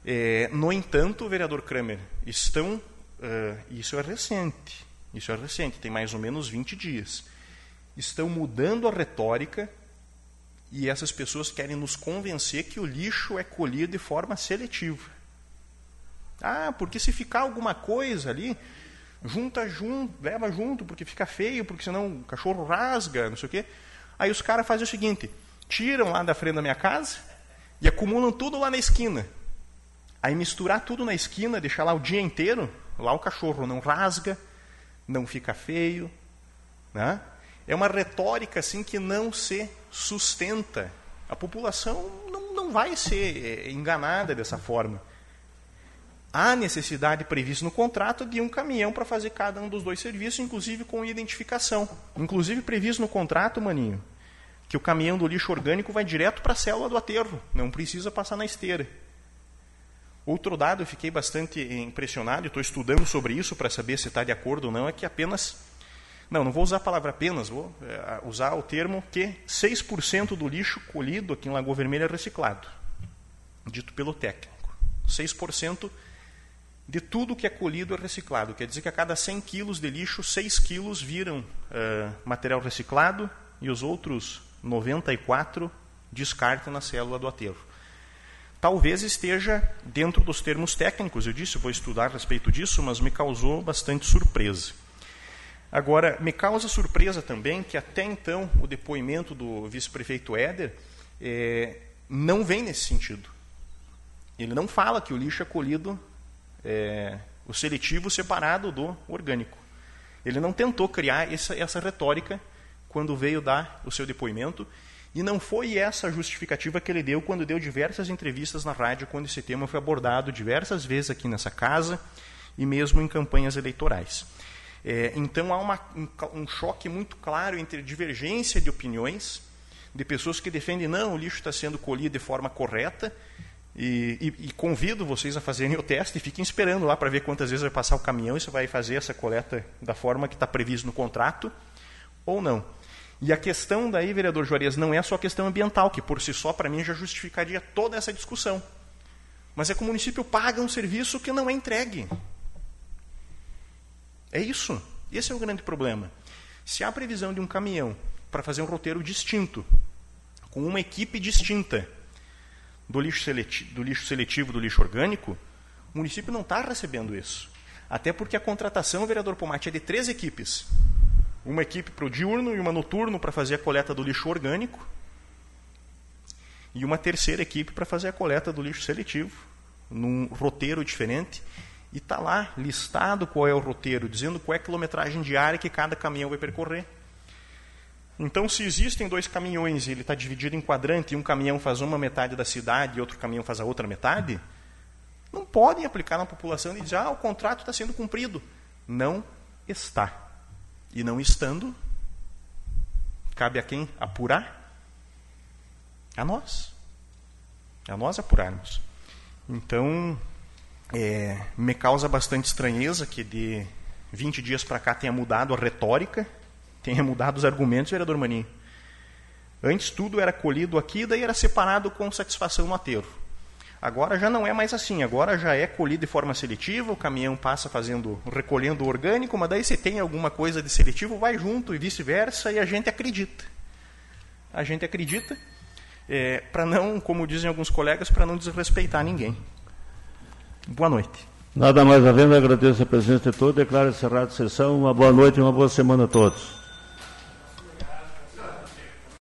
É, no entanto, vereador Kramer, estão. Uh, isso é recente. Isso é recente, tem mais ou menos 20 dias estão mudando a retórica e essas pessoas querem nos convencer que o lixo é colhido de forma seletiva. Ah, porque se ficar alguma coisa ali, junta junto, leva junto, porque fica feio, porque senão o cachorro rasga, não sei o quê. Aí os caras fazem o seguinte: tiram lá da frente da minha casa e acumulam tudo lá na esquina. Aí misturar tudo na esquina, deixar lá o dia inteiro, lá o cachorro não rasga, não fica feio, né? É uma retórica assim que não se sustenta. A população não, não vai ser é, enganada dessa forma. há necessidade prevista no contrato de um caminhão para fazer cada um dos dois serviços, inclusive com identificação. Inclusive previsto no contrato, maninho, que o caminhão do lixo orgânico vai direto para a célula do aterro, não precisa passar na esteira. Outro dado, eu fiquei bastante impressionado, estou estudando sobre isso para saber se está de acordo ou não, é que apenas. Não, não vou usar a palavra apenas, vou é, usar o termo que 6% do lixo colhido aqui em Lagoa Vermelha é reciclado, dito pelo técnico. 6% de tudo que é colhido é reciclado. Quer dizer que a cada 100 quilos de lixo, 6 quilos viram uh, material reciclado e os outros 94 descartam na célula do aterro talvez esteja dentro dos termos técnicos. Eu disse, vou estudar a respeito disso, mas me causou bastante surpresa. Agora, me causa surpresa também que até então o depoimento do vice-prefeito Éder é, não vem nesse sentido. Ele não fala que o lixo é colhido, é, o seletivo separado do orgânico. Ele não tentou criar essa, essa retórica quando veio dar o seu depoimento e não foi essa justificativa que ele deu quando deu diversas entrevistas na rádio, quando esse tema foi abordado diversas vezes aqui nessa casa e mesmo em campanhas eleitorais. É, então há uma, um, um choque muito claro entre divergência de opiniões de pessoas que defendem não, o lixo está sendo colhido de forma correta e, e, e, convido vocês a fazerem o teste e fiquem esperando lá para ver quantas vezes vai passar o caminhão e se vai fazer essa coleta da forma que está previsto no contrato ou não. E a questão daí, vereador Juarez, não é só a questão ambiental, que por si só, para mim, já justificaria toda essa discussão. Mas é que o município paga um serviço que não é entregue. É isso. Esse é o grande problema. Se há previsão de um caminhão para fazer um roteiro distinto, com uma equipe distinta do lixo, seletivo, do lixo seletivo, do lixo orgânico, o município não está recebendo isso. Até porque a contratação, vereador Pomate, é de três equipes uma equipe para o diurno e uma noturno para fazer a coleta do lixo orgânico, e uma terceira equipe para fazer a coleta do lixo seletivo, num roteiro diferente. E está lá listado qual é o roteiro, dizendo qual é a quilometragem diária que cada caminhão vai percorrer. Então, se existem dois caminhões e ele está dividido em quadrante, e um caminhão faz uma metade da cidade e outro caminhão faz a outra metade, não podem aplicar na população e dizer, ah, o contrato está sendo cumprido. Não está. E não estando, cabe a quem apurar? A nós. A nós apurarmos. Então, é, me causa bastante estranheza que de 20 dias para cá tenha mudado a retórica, tenha mudado os argumentos, vereador Maninho. Antes tudo era colhido aqui, daí era separado com satisfação no aterro. Agora já não é mais assim, agora já é colhido de forma seletiva, o caminhão passa fazendo, recolhendo o orgânico, mas daí se tem alguma coisa de seletivo, vai junto e vice-versa, e a gente acredita. A gente acredita, é, para não, como dizem alguns colegas, para não desrespeitar ninguém. Boa noite. Nada mais havendo, agradeço a presença de todos, declaro encerrada a sessão, uma boa noite e uma boa semana a todos.